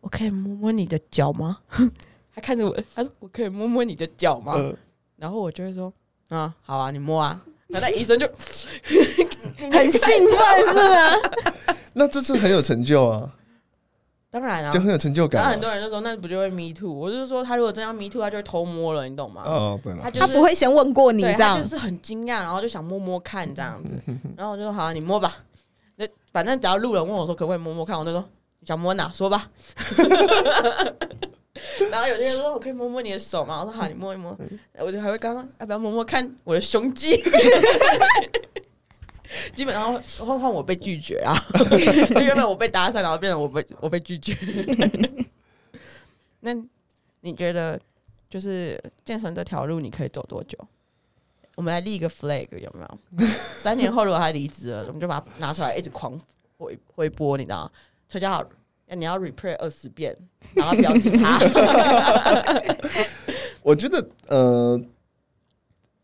我可以摸摸你的脚吗？他看着我，他说我可以摸摸你的脚吗？呃，然后我就会说，啊，好啊，你摸啊。然 后那医生就 很兴奋是吗？那这是很有成就啊，当然啊就，很有成就感、然后很啊。多人就说那不就会 me too？我就是说他如果真要 me too，他就会偷摸了，你懂吗？哦，对了他，就是他不会先问过你这样就，是很惊讶，然后就想摸摸看这样子，然后我就说好、啊，你摸吧。那反正只要路人问我说可不可以摸摸看，我就说你想摸哪说吧。然后有些人说我可以摸摸你的手吗？我说好，你摸一摸。我就还会刚刚要不要摸摸看我的胸肌？基本上会会换我被拒绝啊，就原本我被搭讪，然后变成我被我被拒绝。那你觉得就是健身这条路你可以走多久？我们来立一个 flag 有没有？三年后如果他离职了，我们就把它拿出来一直狂回回播，你知道吗？崔家豪，你要 replay 二十遍，然后标记他。我觉得呃，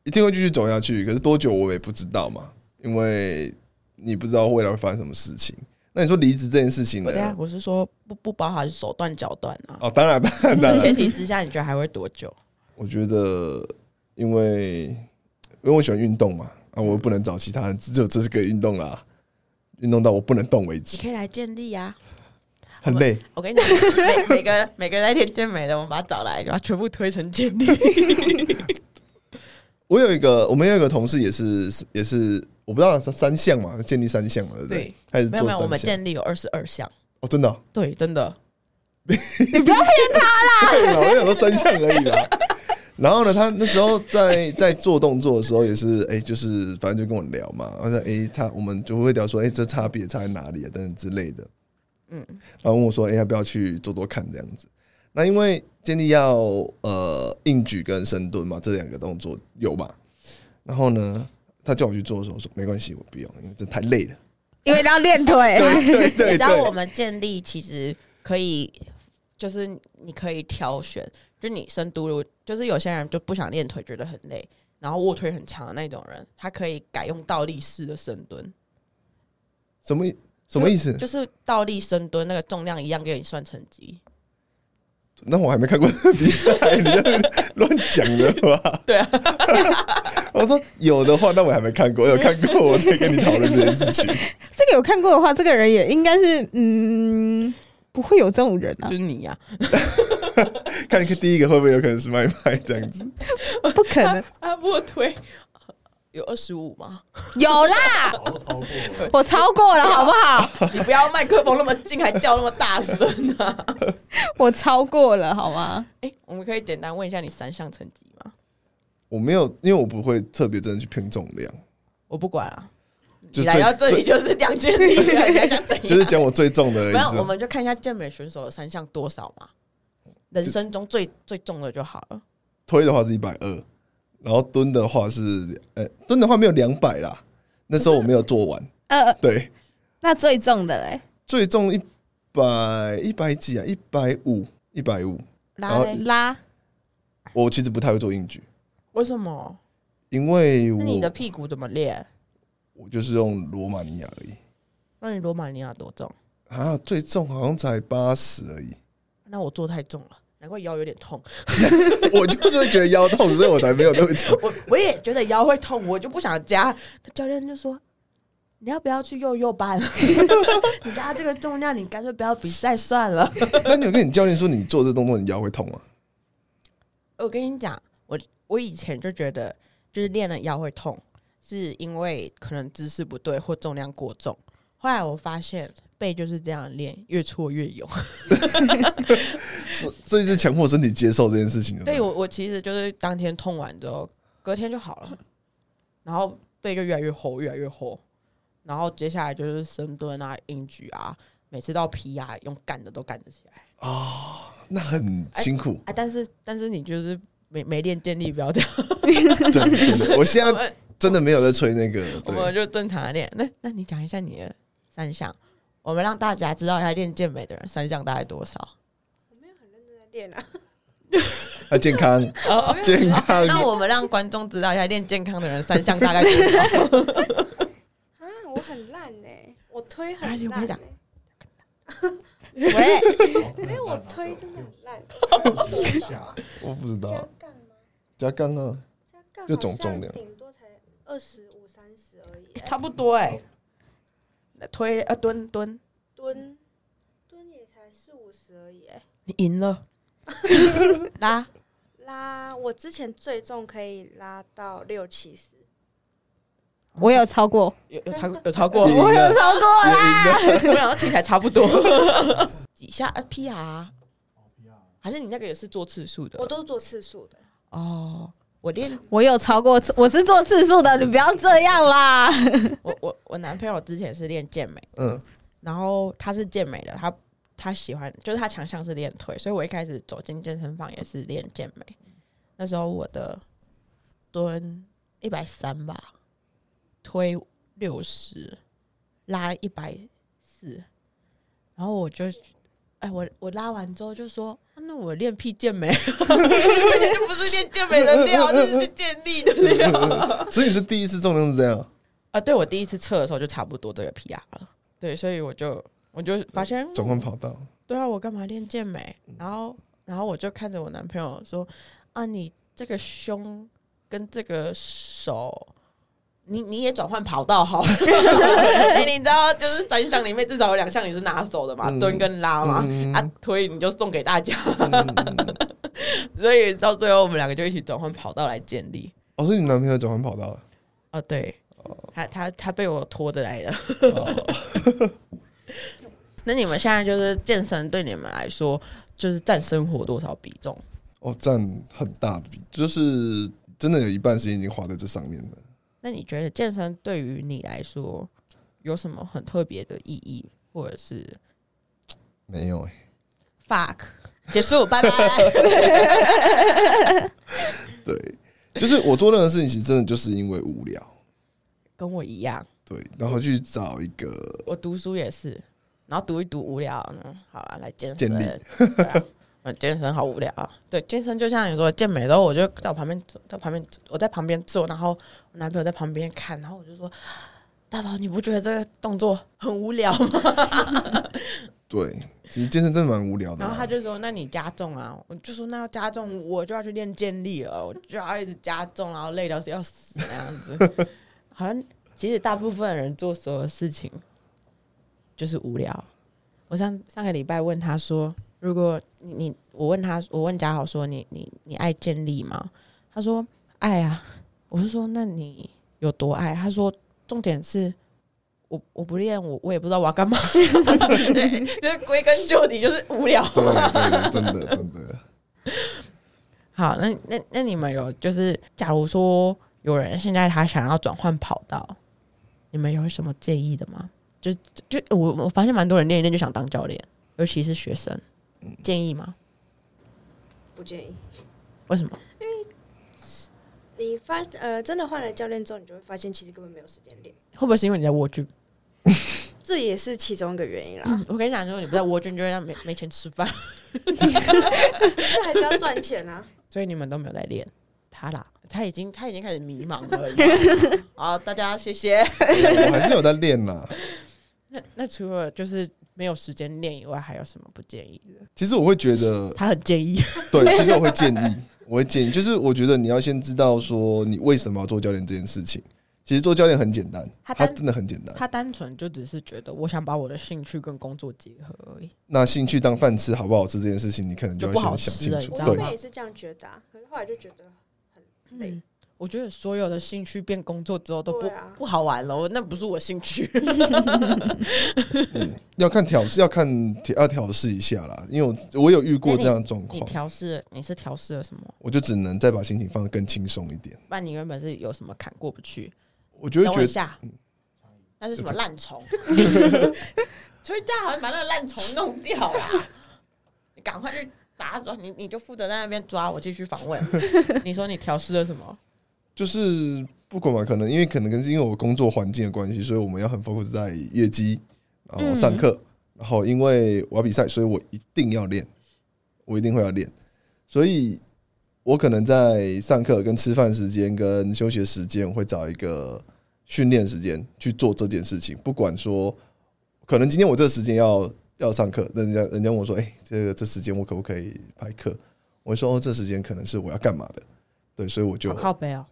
一定会继续走下去，可是多久我也不知道嘛，因为你不知道未来会发生什么事情。那你说离职这件事情呢？我是说不不包含手段脚断啊。哦，当然，当然，当然前，提之下，你觉得还会多久？我觉得因为因为我喜欢运动嘛，啊，我又不能找其他人，只有这是个运动啦，运动到我不能动为止你，可以来建立啊！很累。我跟你讲，每每个每个来练健美的，我们把他找来，把他全部推成建立。我有一个，我们有一个同事也是也是，我不知道三项嘛，建立三项嘛，对不对对？开始没有没有，我们建立有二十二项。哦，真的哦，对，真的。对嘛，我想说三项而已啦。然后呢，他那时候在在做动作的时候也是，哎、就是反正就跟我聊嘛，然后说，哎、他我们就会聊说，哎、这差别差在哪里啊，等等之类的。嗯，然后问我说，哎、要不要去做做看这样子？那因为建立要呃硬举跟深蹲嘛，这两个动作有嘛。然后呢，他叫我去做的时候，我说没关系，我不用，因为这太累了。因为要练腿。对对你对知道我，们建立其实可以，就是你可以挑选，就你深度，就是有些人就不想练腿，觉得很累，然后卧推很强的那种人，他可以改用倒立式的深蹲，什么意什么意思？就是倒立深蹲那个重量一样给你算成绩。那我还没看过 比赛，你这乱讲的吧？对啊，我说有的话，那我还没看过，有看过我再跟你讨论这件事情。这个有看过的话，这个人也应该是嗯，不会有这种人啊就，是你呀、看看第一个会不会有可能是麦麦这样子？不可能阿波推有二十五吗？有啦，早就超过了。我超过了，好不好？你不要麦克风那么近，还叫那么大声啊！我超过了，好吗？哎、我们可以简单问一下你三项成绩吗？我没有，因为我不会特别真的去拼重量，我不管啊，就你来到这里就是两件力？就是讲我最重的而已没有，我们就看一下健美选手的三项多少嘛，人生中最最重的就好了。推的话是一百二，然后蹲的话是，呃、蹲的话没有两百啦。那时候我没有做完，呃，对，那最重的嘞，最重一百一百几啊，一百五，一百五。拉嘞？拉我其实不太会做硬举，为什么？因为那你的屁股怎么练？我就是用罗马尼亚而已那你罗马尼亚多重？啊，最重好像才八十而已。那我做太重了，难怪腰有点痛。我就是会觉得腰痛，所以我才没有那么重。我我也觉得腰会痛，我就不想加。教练就说：“你要不要去幼幼班？你加这个重量，你干脆不要比赛算了。那你有跟你教练说你做这动作你腰会痛吗？”我跟你讲，我我以前就觉得，就是练了腰会痛，是因为可能姿势不对或重量过重。后来我发现背就是这样练，越挫越勇。所所以是强迫身体接受这件事情的。对我，我其实就是当天痛完之后，隔天就好了，然后背就越来越厚，越来越厚，然后接下来就是深蹲啊、硬举啊，每次到皮啊，用干的都干得起来。哦那很辛苦。哎，但是但是你就是没没练健力，不要这样，对对对，我现在真的没有在吹那个。对，我们就正常的练。那那你讲一下你的三项，我们让大家知道一下练健美的人三项大概多少。我没有很认真在练啊，啊健康，哦健康。那我们让观众知道一下练健康的人三项大概多少。啊，我很烂呢、我推很而且我跟你讲烂、欸。喂，没有我推真的很烂，我不知加道杠吗？加杠啊，加杠就总重量顶多才二十五、三十而已、欸。差不多哎、推呃蹲蹲，蹲蹲也才四五十而已、欸。你赢了，拉。拉我之前最重可以拉到六七十，我有超过，有有超有超过，我有超过也啦。我两个听起来差不多，几下？呃 PR，还是你那个也是做次数的？我都是做次数的。哦，我练我有超过，我是做次数的，你不要这样啦。我我我男朋友之前是练健美，嗯，然后他是健美的，他他喜欢就是他强项是练腿，所以我一开始走进健身房也是练健美。那时候我的蹲一百三吧，推六十，拉一百四，然后我就。哎，我我拉完之后就说，啊那我练屁健美，根本就不是练健美的料，就是健力的料。所以你是第一次重量是这样，啊，对我第一次测的时候就差不多这个 PR 了，对，所以我就我就发现，转换跑道。对啊，我干嘛练健美？然后然后我就看着我男朋友说，啊，你这个胸跟这个手。你你也转换跑道好了，哎你知道，就是三项里面至少有两项你是拿手的嘛，嗯蹲跟拉嘛，嗯啊推你就送给大家，嗯 所以到最后我们两个就一起转换跑道来建立。哦，是你男朋友转换跑道了？哦，对，他他他被我拖着来的。那你们现在就是健身，对你们来说就是占生活多少比重？哦，占很大的比，就是真的有一半时间已经花在这上面了。那你觉得健身对于你来说有什么很特别的意义，或者是 没有哎、fuck 结束，拜拜？对，就是我做任何事情，其实真的就是因为无聊，跟我一样，对，然后去找一个我读书也是，然后读一读无聊，嗯，好了，来健身。健力啊嗯，健身好无聊啊！对，健身就像你说的健美然后，我就在我旁边坐，在旁边我在旁边坐，然后我男朋友在旁边看，然后我就说：“大宝，你不觉得这个动作很无聊吗？” 对，其实健身真的蛮无聊的啊。然后他就说：“那你加重啊？”我就说：“那要加重，我就要去练健力了，我就要一直加重，然后累到是要死那样子。”好像其实大部分人做所有事情就是无聊。我上上个礼拜问他说：“如果你你我问他，我问嘉豪说你你你爱建立吗？”他说：“爱啊。”我是说：“那你有多爱？”他说：“重点是。”我我不练，我我也不知道我要干嘛，对，就是归根究底就是无聊。真的真的。好，那那那你们有就是，假如说有人现在他想要转换跑道，你们有什么建议的吗？就就我我发现蛮多人练一练就想当教练，尤其是学生，建议吗？不建议。为什么？因为你发呃，真的换了教练之后，你就会发现其实根本没有时间练，会不会是因为你在蜗居？这也是其中一个原因啦。嗯，我跟你讲，如果你不在蜗居，你就会让没 没钱吃饭，这还是要赚钱啊。所以你们都没有在练。他啦，他已经他已经开始迷茫了。好，大家谢谢。我还是有在练啦。那那除了就是没有时间练以外，还有什么不建议的？其实我会觉得，他很建议。对，其实我会建议，我会建议，就是我觉得你要先知道说你为什么要做教练这件事情。其实做教练很简单，他真的很简单。他单纯就只是觉得我想把我的兴趣跟工作结合而已。那兴趣当饭吃好不好吃这件事情，你可能就要就不好先想清楚对我，也是这样觉得、啊，可是后来就觉得很累。嗯，我觉得所有的兴趣变工作之后都不、啊不好玩了，我那不是我兴趣。嗯，要看调试，要看要调试一下啦。因为我我有遇过这样的状你况，调试，你是调试了什么？我就只能再把心情放得更轻松一点。不然你原本是有什么坎过不去？我觉得觉得，那是什么烂虫？崔家好像把那个烂虫弄掉啦！你赶快去打抓，你你就负责在那边抓，我继续访问。你说你调试了什么？就是不管嘛，可能因为可能跟是因为我工作环境的关系，所以我们要很 focus 在业绩，然后上课，然后因为我要比赛，所以我一定要练，我一定会要练，所以我可能在上课、跟吃饭时间、跟休息时间，我会找一个训练时间去做这件事情。不管说，可能今天我这个时间要要上课，人家人家问我说：“哎、这个这时间我可不可以排课？”我说：“哦，这时间可能是我要干嘛的。”对，所以我就靠背哦。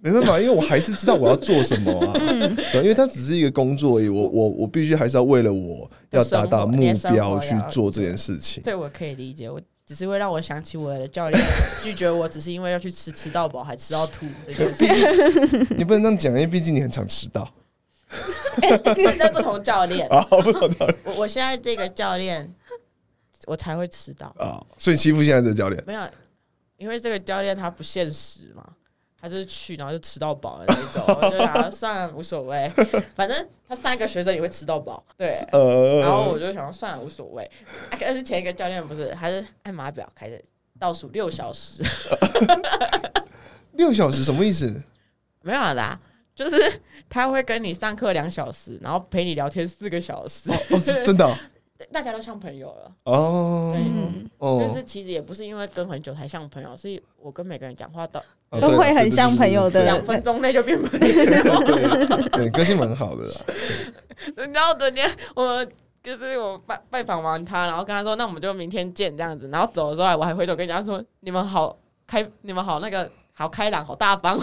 没办法，因为我还是知道我要做什么啊。嗯对，因为它只是一个工作而已，我我我必须还是要为了我要达到目标去做这件事情。这我可以理解，我只是会让我想起我的教练拒绝我，只是因为要去吃吃到饱还吃到吐这件事情。你不能这样讲，因为毕竟你很常迟到 那不同教练，啊，不同教练我我现在这个教练，我才会迟到。啊，所以欺负现在的教练。没有，因为这个教练他不现实嘛，他就是去然后就吃到饱的那种，我就想说算了无所谓，反正他三个学生也会吃到饱，对。呃，然后我就想算了无所谓，啊但是前一个教练不是，他是按码表开始倒数六小时，六小时什么意思？没有啦，就是他会跟你上课两小时，然后陪你聊天四个小时，哦，是真的哦 大家都像朋友了。哦对哦，就是其实也不是因为跟很久才像朋友，是我跟每个人讲话到哦都会很像朋友的两分钟内就变朋友。对对对，个性蛮好的啦。你知道昨天我就是我拜拜访完他，然后跟他说，那我们就明天见这样子。然后走的时候，我还回头跟人家说，你们好开，你们好那个好开朗，好大方、哦。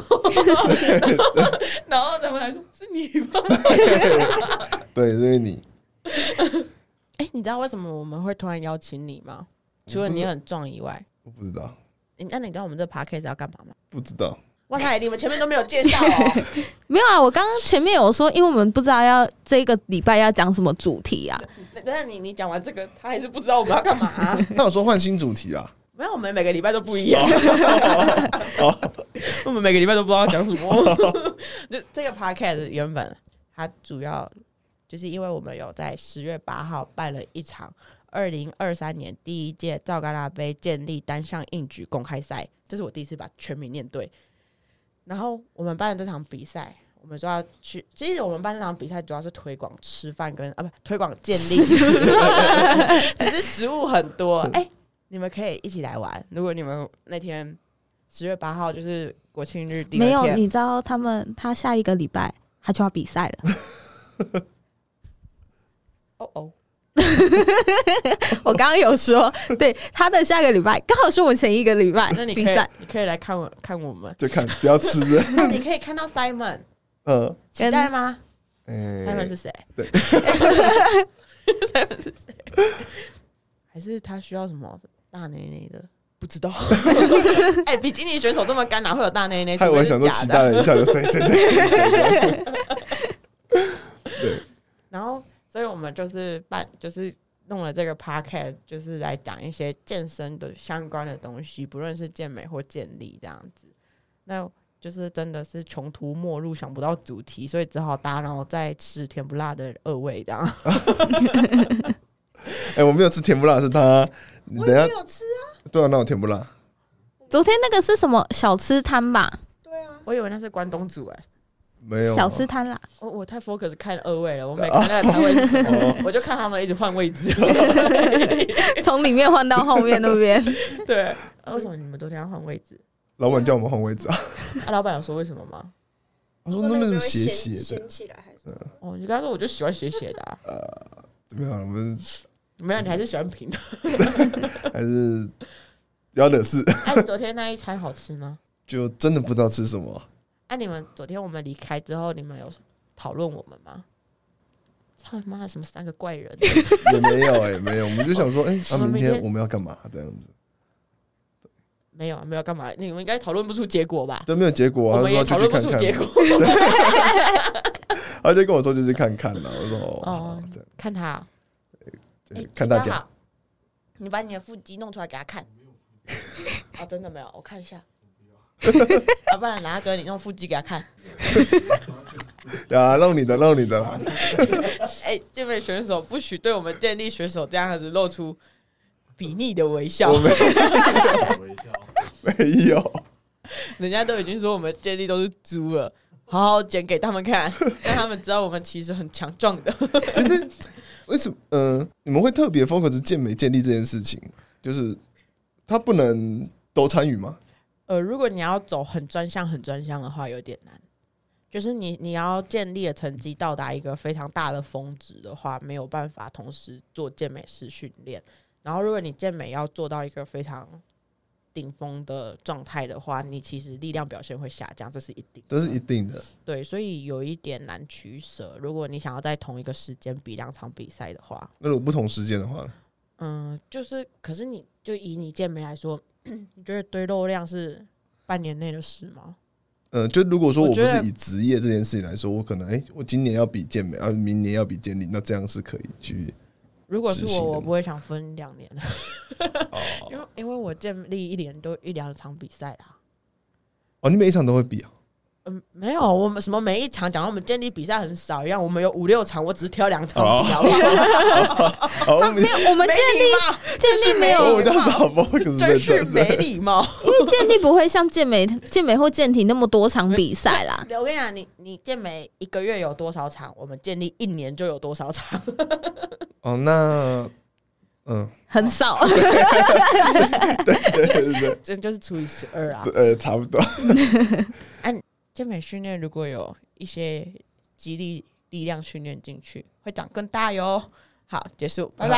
然后他们还说是你吗？对，因为你 哎、你知道为什么我们会突然邀请你吗？除了你很壮以外，我不知道，你那你知道我们这 podcast 要干嘛吗？不知道。哇塞，你们前面都没有介绍哦。没有啊，我刚刚前面有说，因为我们不知道要这个礼拜要讲什么主题啊。但是你你讲完这个，他还是不知道我们要干嘛、那我说换新主题啊。没有，我们每个礼拜都不一样。哦我们每个礼拜都不知道要讲什么。就这个 podcast 原本它主要就是因为我们有在十月八号办了一场二零二三年第一届赵嘎拉杯建立单项硬举公开赛，这是我第一次把全名念对。然后我们办的这场比赛，我们就要去。其实我们办这场比赛主要是推广吃饭跟啊不推广建立，只是食物很多。哎、你们可以一起来玩。如果你们那天十月八号就是国庆日第没有，你知道他们他下一个礼拜他就要比赛了。哦哦，我刚刚有说，对他的下个礼拜刚好是我前一个礼拜那你可以比赛，你可以来看我看我们，就看不要吃的，那你可以看到 Simon，嗯，期待吗哎？Simon 是谁？对，Simon 是谁？还是他需要什么大内内的？不知道。哎，比基尼选手这么干，哪会有大内内？害我还想说除非是期。待了一下，就谁谁谁，对，然后，所以我们就是办，就是弄了这个 podcast，就是来讲一些健身的相关的东西，不论是健美或健力这样子。那就是真的是穷途末路，想不到主题，所以只好打扰再吃甜不辣的二位这样。哎，我没有吃甜不辣，是他，你等一下，有吃啊，对啊，那我甜不辣，昨天那个是什么小吃摊吧？对啊，我以为那是关东煮哎、没有小吃摊啦，我我太 focus 看二位了，我每看那个摊位是什么，我就看他们一直换位置。从里面换到后面那边。对，啊为什么你们昨天要换位置？老板叫我们换位置啊，啊，老板有说为什么吗？他说那么斜斜的，掀起来还是？哦，你刚才说我就喜欢斜斜的、啊，怎么样？我们没有，你还是喜欢平的。还是不要惹事，哎、昨天那一餐好吃吗？就真的不知道吃什么。哎、你们昨天我们离开之后，你们有讨论我们吗？操你妈的，什么三个怪人？也没有哎、没有，我们就想说，哎、啊，明天天我们要干嘛？这样子，没有啊，没有干嘛？你们应该讨论不出结果吧？对，没有结果、啊，我们也讨他说就去看看论不出结果。他就跟我说就是看看了，我说哦，看他，哎就是看大家，你把你的腹肌弄出来给他看。啊，真的没有，我看一下。要不然拿哥你用腹肌给他看。啊，露你的，露你的啦，哎、健美选手不许对我们健力选手这样子露出睥睨的微笑我。没微笑。没有，人家都已经说我们健力都是猪了，好好剪给他们看，让他们知道我们其实很强壮的。就是为什么？呃，你们会特别 focus 健美健力这件事情，就是他不能都参与吗？呃，如果你要走很专项、很专项的话，有点难。就是你你要建立的成绩到达一个非常大的峰值的话，没有办法同时做健美式训练。然后，如果你健美要做到一个非常顶峰的状态的话，你其实力量表现会下降，这是一定。这是一定的。对，所以有一点难取舍。如果你想要在同一个时间比两场比赛的话，那如果不同时间的话呢，嗯，就是，可是你就以你健美来说，你觉得堆肉量是半年内的事吗？呃，就如果说我不是以职业这件事情来说，我可能哎、我今年要比健美，啊，明年要比健力，那这样是可以去如果是我，我不会想分两年 因为因为我健力一年都一两场比赛啦。哦，你每一场都会比啊？嗯，没有，我们什么每一场讲到我们建立比赛很少一样，我们有五六场，我只是挑两场比，好不好？好，我们没有，我们没建立建立没有哦我真是这没礼貌。因为建立不会像健美、健美或健体那么多场比赛啦。我跟你讲，你你健美一个月有多少场，我们建立一年就有多少场。哦，那嗯，很少，对对对对这 就是除以十二啊。呃，差不多。健美训练如果有一些激励力量训练进去，会长更大哟。好，结束，拜拜。